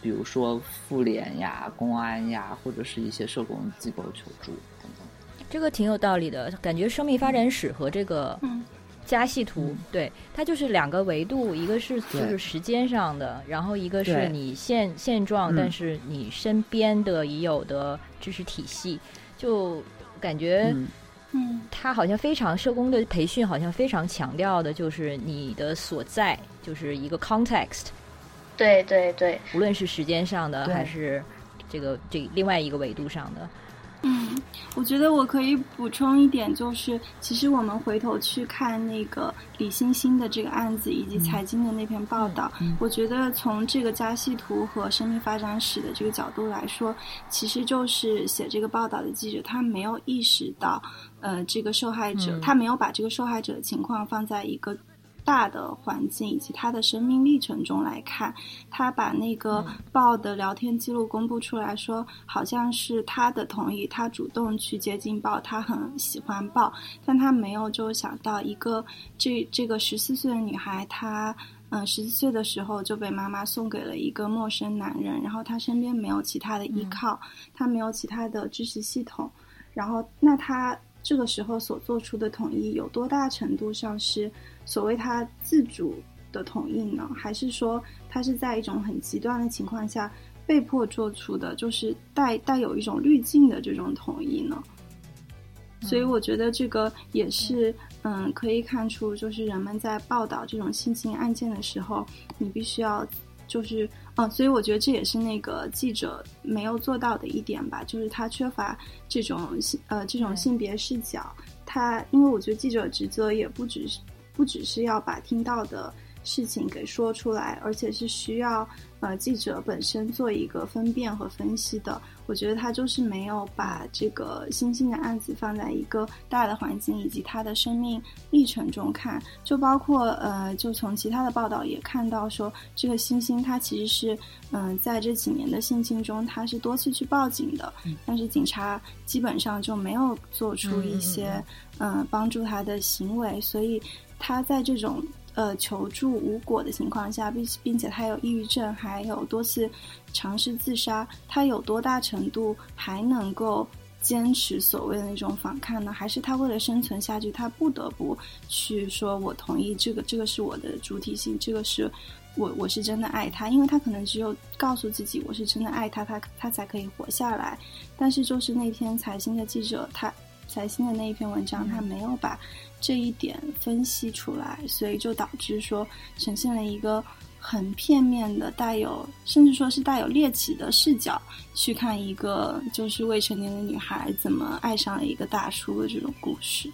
比如说妇联呀、公安呀，或者是一些社工机构求助等等。这个挺有道理的，感觉生命发展史和这个嗯加系图，对它就是两个维度，一个是就是时间上的，然后一个是你现现状，嗯但是你身边的已有的知识体系，就感觉嗯嗯它好像非常社工的培训，好像非常强调的就是你的所在，就是一个 context，对对对，无论是时间上的还是这个这另外一个维度上的，嗯，我觉得我可以补充一点，就是其实我们回头去看那个李星星的这个案子，以及财经的那篇报道，我觉得从这个加系图和生命发展史的这个角度来说，其实就是写这个报道的记者他没有意识到，呃，这个受害者、嗯。他没有把这个受害者的情况放在一个。大的环境以及他的生命历程中来看，他把那个报的聊天记录公布出来说，好像是他的同意，他主动去接近报，他很喜欢报，但他没有就想到一个这这个十四岁的女孩，她嗯十四岁的时候就被妈妈送给了一个陌生男人，然后她身边没有其他的依靠，她没有其他的支持系统，然后那她这个时候所做出的统一有多大程度上是所谓他自主的统一呢？还是说他是在一种很极端的情况下被迫做出的，就是带带有一种滤镜的这种统一呢？所以我觉得这个也是，嗯，可以看出，就是人们在报道这种性侵案件的时候，你必须要，就是，嗯，所以我觉得这也是那个记者没有做到的一点吧，就是他缺乏这种性，呃，这种性别视角。他，因为我觉得记者职责也不只是，不只是要把听到的事情给说出来，而且是需要呃记者本身做一个分辨和分析的。我觉得他就是没有把这个星星的案子放在一个大的环境以及他的生命历程中看，就包括呃，就从其他的报道也看到说，这个星星他其实是嗯、呃在这几年的性侵中，他是多次去报警的，但是警察基本上就没有做出一些嗯、呃帮助他的行为，所以他在这种。呃，求助无果的情况下，并并且他有抑郁症，还有多次尝试自杀，他有多大程度还能够坚持所谓的那种反抗呢？还是他为了生存下去，他不得不去说“我同意这个，这个是我的主体性，这个是我我是真的爱他”，因为他可能只有告诉自己我是真的爱他，他他才可以活下来。但是就是那篇财新的记者，他财新的那一篇文章，他没有把。这一点分析出来，所以就导致说呈现了一个很片面的、带有甚至说是带有猎奇的视角去看一个就是未成年的女孩怎么爱上了一个大叔的这种故事。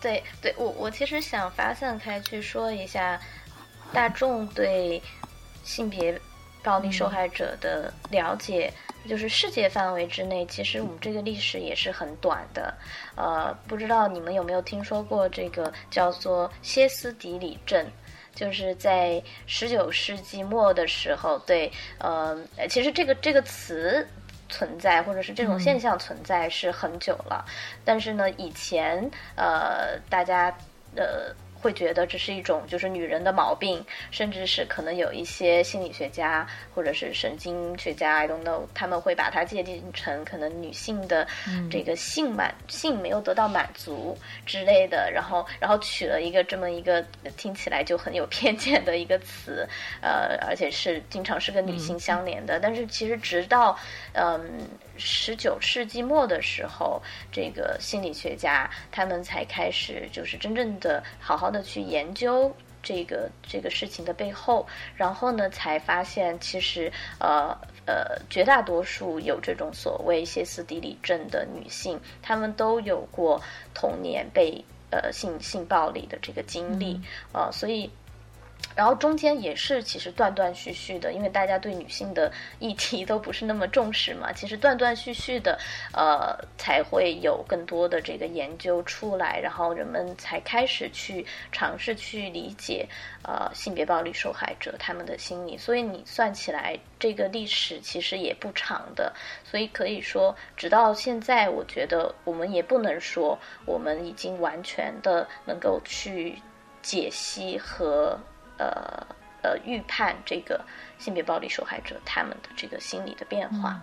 对对，我我其实想发散开去说一下大众对性别暴力受害者的了解。就是世界范围之内，其实我们这个历史也是很短的。呃，不知道你们有没有听说过这个叫做歇斯底里症？就是在十九世纪末的时候，对，呃，其实这个这个词存在，或者是这种现象存在是很久了，但是呢，以前呃，大家呃。会觉得这是一种就是女人的毛病，甚至是可能有一些心理学家或者是神经学家，I don't know，他们会把它界定成可能女性的这个性满、嗯、性没有得到满足之类的，然后然后取了一个这么一个听起来就很有偏见的一个词，呃，而且是经常是跟女性相连的，嗯、但是其实直到嗯十九世纪末的时候，这个心理学家他们才开始就是真正的好好。的去研究这个这个事情的背后，然后呢，才发现其实呃呃，绝大多数有这种所谓歇斯底里症的女性，她们都有过童年被呃性性暴力的这个经历啊、呃，所以然后中间也是其实断断续续的，因为大家对女性的议题都不是那么重视嘛，其实断断续续的，呃，才会有更多的这个研究出来，然后人们才开始去尝试去理解，呃，性别暴力受害者他们的心理。所以你算起来，这个历史其实也不长的，所以可以说，直到现在，我觉得我们也不能说我们已经完全的能够去解析和。呃呃，预判这个性别暴力受害者他们的这个心理的变化。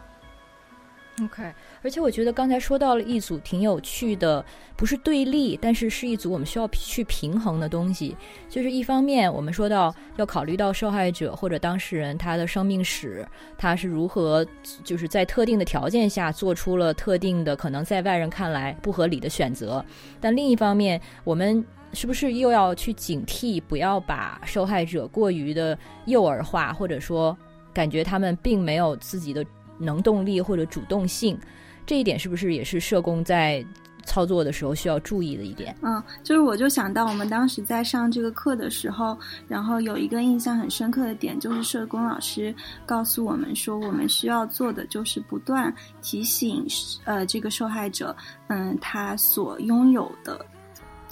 OK，而且我觉得刚才说到了一组挺有趣的，不是对立，但是是一组我们需要去平衡的东西。就是一方面，我们说到要考虑到受害者或者当事人他的生命史，他是如何就是在特定的条件下做出了特定的可能在外人看来不合理的选择。但另一方面，我们。是不是又要去警惕，不要把受害者过于的幼儿化，或者说感觉他们并没有自己的能动力或者主动性？这一点是不是也是社工在操作的时候需要注意的一点？嗯，就是我就想到我们当时在上这个课的时候，然后有一个印象很深刻的点，就是社工老师告诉我们说，我们需要做的就是不断提醒呃这个受害者，嗯，他所拥有的，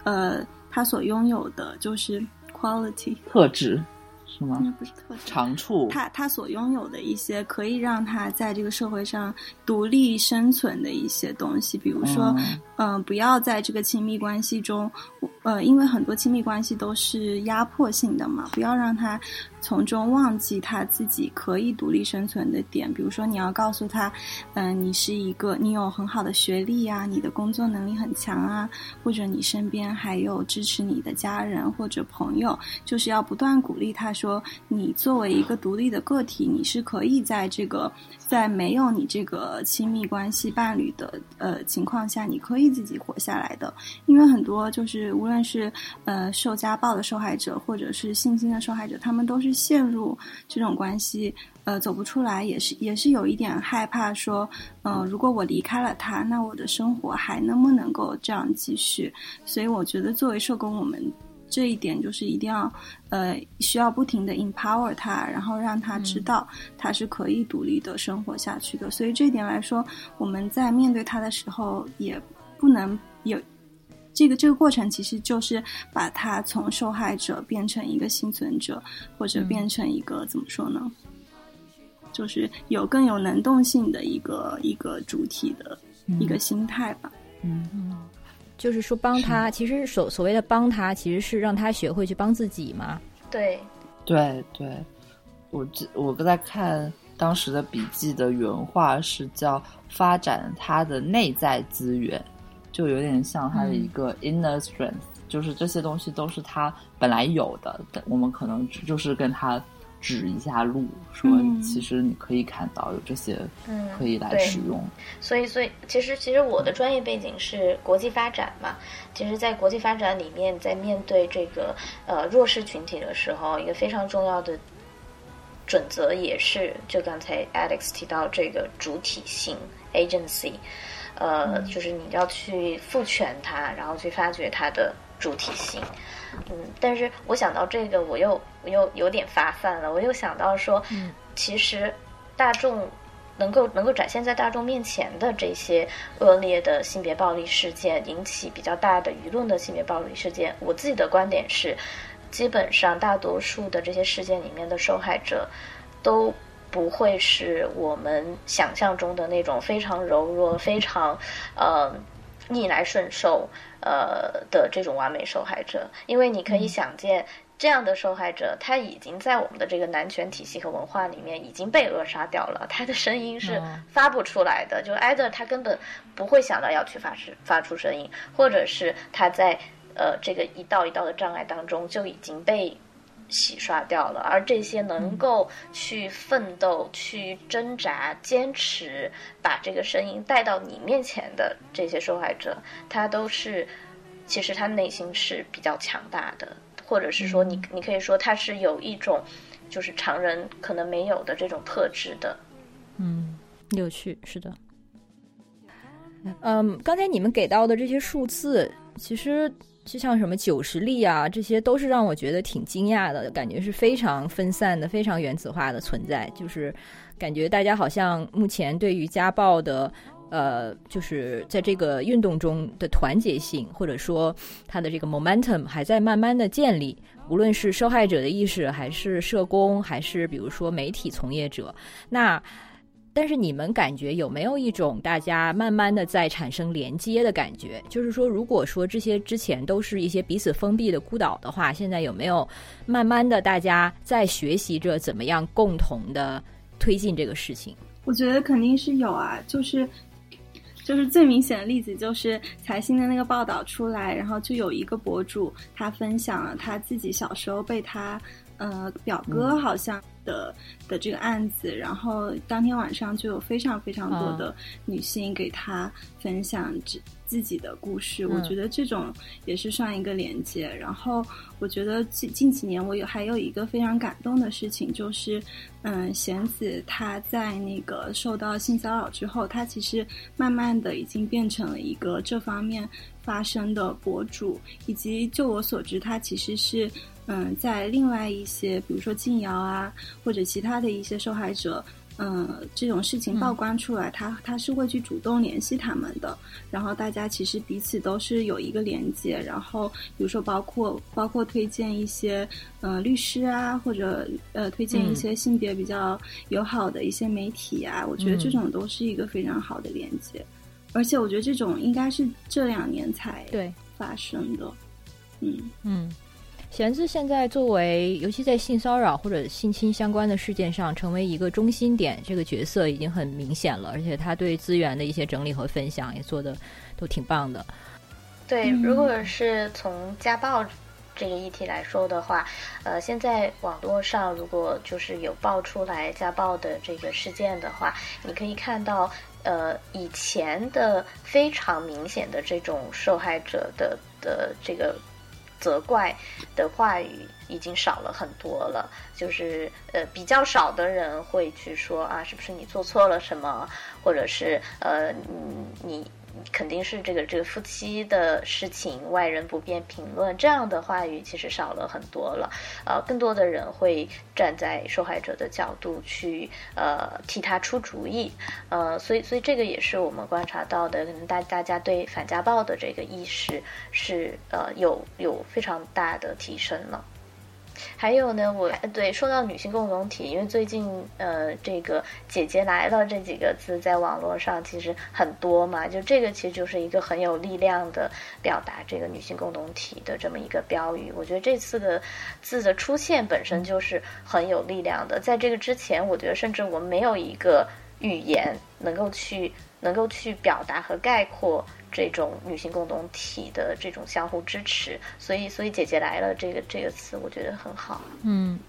呃。他所拥有的就是 quality 特质，是吗？不是特质，长处。他他所拥有的一些可以让他在这个社会上独立生存的一些东西，比如说，嗯，不要在这个亲密关系中，呃，因为很多亲密关系都是压迫性的嘛，不要让他。从中忘记他自己可以独立生存的点，比如说你要告诉他，嗯，你是一个你有很好的学历啊，你的工作能力很强啊，或者你身边还有支持你的家人或者朋友，就是要不断鼓励他说，你作为一个独立的个体，你是可以在这个在没有你这个亲密关系伴侣的呃情况下，你可以自己活下来的。因为很多就是无论是呃受家暴的受害者，或者是性侵的受害者，他们都是。陷入这种关系，呃，走不出来，也是也是有一点害怕，说，嗯，如果我离开了他，那我的生活还能不能够这样继续？所以我觉得，作为社工，我们这一点就是一定要，呃，需要不停的 empower 他，然后让他知道他是可以独立的生活下去的。所以这一点来说，我们在面对他的时候，也不能有。这个这个过程其实就是把他从受害者变成一个幸存者，或者变成一个怎么说呢？就是有更有能动性的一个一个主体的一个心态吧。嗯嗯，就是说帮他，其实所所谓的帮他，其实是让他学会去帮自己嘛。对，对对，我这我在看当时的笔记的原话是叫发展他的内在资源。就有点像他的一个 inner strength，就是这些东西都是他本来有的，我们可能就是跟他指一下路，说其实你可以看到有这些，可以来使用。所以，所以其实其实我的专业背景是国际发展嘛，其实，在国际发展里面，在面对这个呃弱势群体的时候，一个非常重要的准则也是，就刚才 Alex 提到这个主体性 agency。呃，就是你要去赋权它，然后去发掘它的主体性。嗯，但是我想到这个，我又我又有点发散了。我又想到说，其实大众能够能够展现在大众面前的这些恶劣的性别暴力事件，引起比较大的舆论的性别暴力事件，我自己的观点是，基本上大多数的这些事件里面的受害者都。不会是我们想象中的那种非常柔弱、非常呃逆来顺受呃的这种完美受害者，因为你可以想见，这样的受害者他已经在我们的这个男权体系和文化里面已经被扼杀掉了，他的声音是发不出来的，就 either 他根本不会想到要去发出发出声音，或者是他在呃这个一道一道的障碍当中就已经被。洗刷掉了，而这些能够去奋斗、去挣扎、坚持，把这个声音带到你面前的这些受害者，他都是，其实他内心是比较强大的，或者是说，你你可以说他是有一种，就是常人可能没有的这种特质的。嗯，有趣，是的。嗯，刚才你们给到的这些数字，其实。就像什么九十例啊，这些都是让我觉得挺惊讶的，感觉是非常分散的、非常原子化的存在。就是感觉大家好像目前对于家暴的，呃，就是在这个运动中的团结性，或者说它的这个 momentum 还在慢慢的建立。无论是受害者的意识，还是社工，还是比如说媒体从业者，那。但是你们感觉有没有一种大家慢慢的在产生连接的感觉？就是说，如果说这些之前都是一些彼此封闭的孤岛的话，现在有没有慢慢的大家在学习着怎么样共同的推进这个事情？我觉得肯定是有啊，就是就是最明显的例子就是财新的那个报道出来，然后就有一个博主他分享了他自己小时候被他呃表哥好像。的的这个案子，然后当天晚上就有非常非常多的女性给他分享自自己的故事，我觉得这种也是算一个连接。然后我觉得近近几年我有还有一个非常感动的事情，就是嗯，贤子她在那个受到性骚扰之后，她其实慢慢的已经变成了一个这方面发生的博主，以及就我所知，她其实是。嗯，在另外一些，比如说静瑶啊，或者其他的一些受害者，嗯，这种事情曝光出来，他他是会去主动联系他们的。然后大家其实彼此都是有一个连接。然后比如说包括包括推荐一些呃律师啊，或者呃推荐一些性别比较友好的一些媒体啊，我觉得这种都是一个非常好的连接。而且我觉得这种应该是这两年才对发生的。嗯嗯。贤子现在作为，尤其在性骚扰或者性侵相关的事件上，成为一个中心点，这个角色已经很明显了。而且他对资源的一些整理和分享也做的都挺棒的。对，如果是从家暴这个议题来说的话，呃，现在网络上如果就是有爆出来家暴的这个事件的话，你可以看到，呃，以前的非常明显的这种受害者的的这个。责怪的话语已经少了很多了，就是呃比较少的人会去说啊，是不是你做错了什么，或者是呃你。肯定是这个这个夫妻的事情，外人不便评论。这样的话语其实少了很多了，呃，更多的人会站在受害者的角度去呃替他出主意，呃，所以所以这个也是我们观察到的，可能大大家对反家暴的这个意识是呃有有非常大的提升了。还有呢，我对说到女性共同体，因为最近呃，这个“姐姐来了”这几个字在网络上其实很多嘛，就这个其实就是一个很有力量的表达这个女性共同体的这么一个标语。我觉得这次的字的出现本身就是很有力量的。在这个之前，我觉得甚至我们没有一个语言能够去能够去表达和概括。这种女性共同体的这种相互支持，所以，所以“姐姐来了”这个这个词，我觉得很好。嗯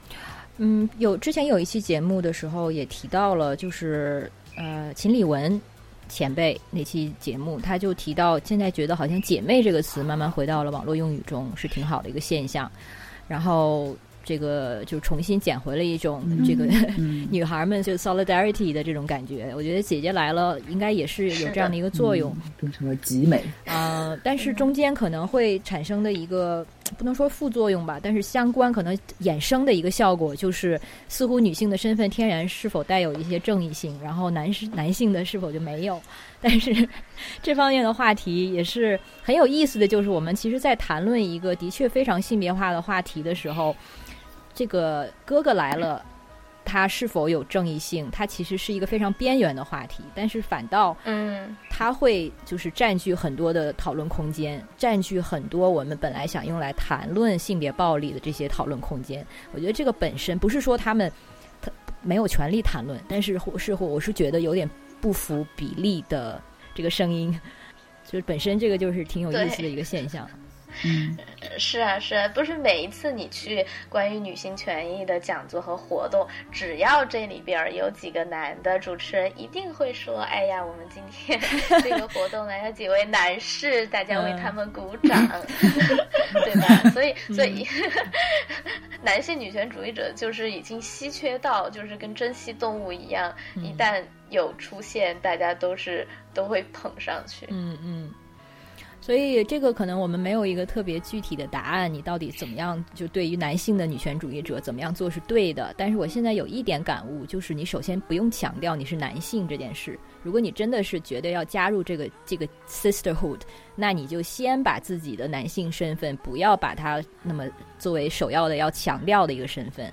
嗯，有之前有一期节目的时候也提到了，就是呃，秦理文前辈那期节目，他就提到，现在觉得好像“姐妹”这个词慢慢回到了网络用语中，是挺好的一个现象。然后。这个就重新捡回了一种这个 女孩们就 solidarity 的这种感觉。我觉得姐姐来了，应该也是有这样的一个作用，变成了集美。呃，但是中间可能会产生的一个不能说副作用吧，但是相关可能衍生的一个效果就是，似乎女性的身份天然是否带有一些正义性，然后男士 男性的是否就没有？但是这方面的话题也是很有 意思的，就是我们其实，在谈论一个的确非常性别化的话题的时候。这个哥哥来了，他是否有正义性？他其实是一个非常边缘的话题，但是反倒，嗯，他会就是占据很多的讨论空间，占据很多我们本来想用来谈论性别暴力的这些讨论空间。我觉得这个本身不是说他们他没有权利谈论，但是是或我是觉得有点不符比例的这个声音，就是本身这个就是挺有意思的一个现象。嗯，是啊，是啊，不是每一次你去关于女性权益的讲座和活动，只要这里边有几个男的主持人，一定会说：“哎呀，我们今天 这个活动来了几位男士，大家为他们鼓掌，对吧？”所以，所以 男性女权主义者就是已经稀缺到，就是跟珍稀动物一样，一旦有出现，大家都是都会捧上去。嗯嗯。所以这个可能我们没有一个特别具体的答案，你到底怎么样？就对于男性的女权主义者怎么样做是对的？但是我现在有一点感悟，就是你首先不用强调你是男性这件事。如果你真的是觉得要加入这个这个 sisterhood，那你就先把自己的男性身份不要把它那么作为首要的要强调的一个身份。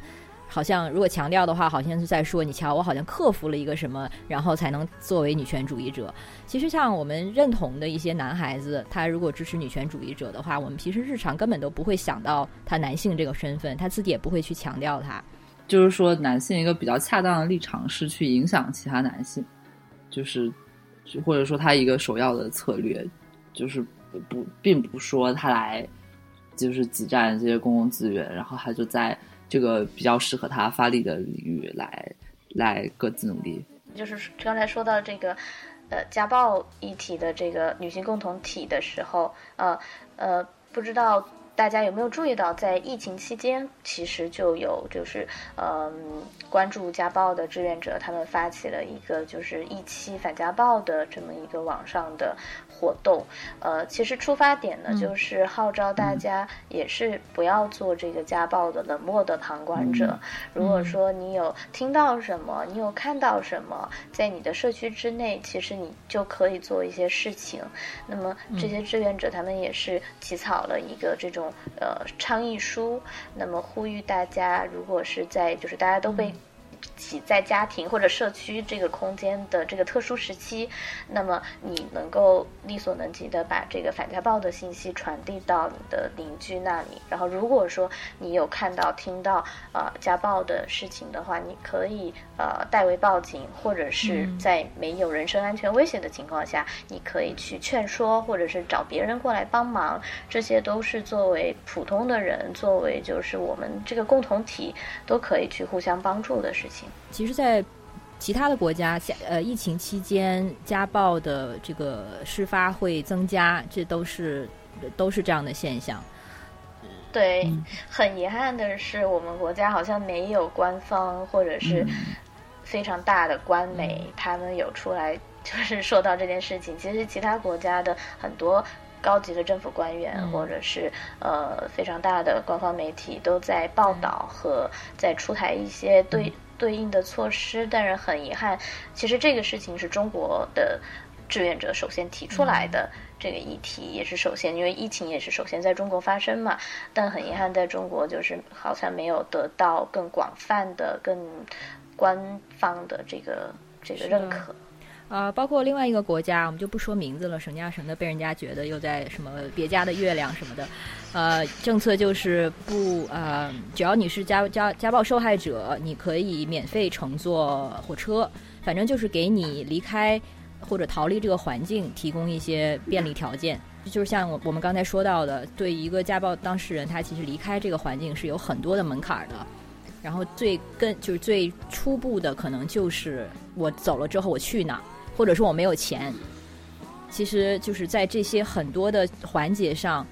好像如果强调的话，好像是在说你瞧，我好像克服了一个什么，然后才能作为女权主义者。其实像我们认同的一些男孩子，他如果支持女权主义者的话，我们平时日常根本都不会想到他男性这个身份，他自己也不会去强调他。就是说，男性一个比较恰当的立场是去影响其他男性，就是或者说他一个首要的策略，就是不并不说他来就是挤占这些公共资源，然后他就在。这个比较适合他发力的领域来来各自努力。就是刚才说到这个，呃，家暴一体的这个女性共同体的时候，呃呃，不知道大家有没有注意到，在疫情期间，其实就有就是嗯关注家暴的志愿者，他们发起了一个就是一期反家暴的这么一个网上的。活动，呃，其实出发点呢，就是号召大家也是不要做这个家暴的冷漠的旁观者。如果说你有听到什么，你有看到什么，在你的社区之内，其实你就可以做一些事情。那么这些志愿者他们也是起草了一个这种呃倡议书，那么呼吁大家，如果是在就是大家都被。起在家庭或者社区这个空间的这个特殊时期，那么你能够力所能及的把这个反家暴的信息传递到你的邻居那里。然后，如果说你有看到、听到呃家暴的事情的话，你可以呃代为报警，或者是在没有人身安全威胁的情况下，你可以去劝说，或者是找别人过来帮忙。这些都是作为普通的人，作为就是我们这个共同体都可以去互相帮助的事情。其实，在其他的国家，呃，疫情期间家暴的这个事发会增加，这都是都是这样的现象。对，很遗憾的是，我们国家好像没有官方或者是非常大的官媒，他们有出来就是说到这件事情。其实，其他国家的很多高级的政府官员或者是呃非常大的官方媒体都在报道和在出台一些对。对应的措施，但是很遗憾，其实这个事情是中国的志愿者首先提出来的这个议题，也是首先因为疫情也是首先在中国发生嘛。但很遗憾，在中国就是好像没有得到更广泛的、更官方的这个这个认可。啊，包括另外一个国家，我们就不说名字了，省家省的被人家觉得又在什么别家的月亮什么的，呃，政策就是不呃，只要你是家家家暴受害者，你可以免费乘坐火车，反正就是给你离开或者逃离这个环境提供一些便利条件。就是像我我们刚才说到的，对一个家暴当事人，他其实离开这个环境是有很多的门槛的。然后最根就是最初步的，可能就是我走了之后我去哪。或者说我没有钱，其实就是在这些很多的环节上，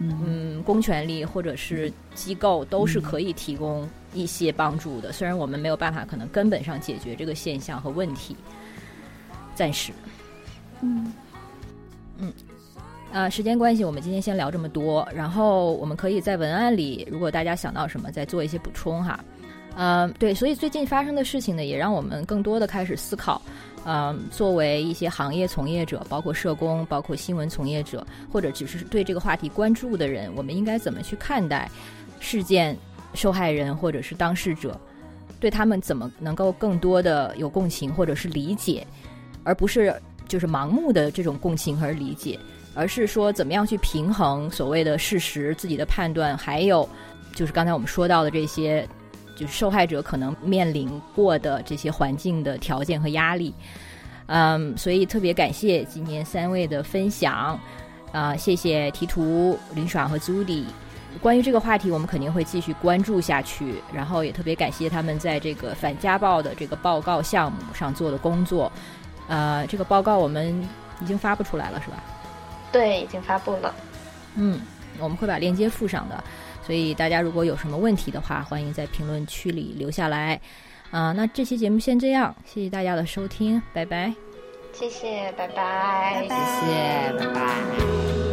嗯，公权力或者是机构都是可以提供一些帮助的。虽然我们没有办法可能根本上解决这个现象和问题，暂时，嗯嗯，啊，时间关系，我们今天先聊这么多。然后我们可以在文案里，如果大家想到什么，再做一些补充哈。嗯，对，所以最近发生的事情呢，也让我们更多的开始思考。嗯，作为一些行业从业者，包括社工，包括新闻从业者，或者只是对这个话题关注的人，我们应该怎么去看待事件受害人或者是当事者？对他们怎么能够更多的有共情或者是理解，而不是就是盲目的这种共情和理解，而是说怎么样去平衡所谓的事实、自己的判断，还有就是刚才我们说到的这些。就是受害者可能面临过的这些环境的条件和压力，嗯，所以特别感谢今年三位的分享，啊，谢谢提图、林爽和朱迪。关于这个话题，我们肯定会继续关注下去。然后也特别感谢他们在这个反家暴的这个报告项目上做的工作。呃，这个报告我们已经发布出来了，是吧？对，已经发布了。嗯，我们会把链接附上的。所以大家如果有什么问题的话，欢迎在评论区里留下来。啊，那这期节目先这样，谢谢大家的收听，拜拜。谢谢，拜拜。谢谢，拜拜。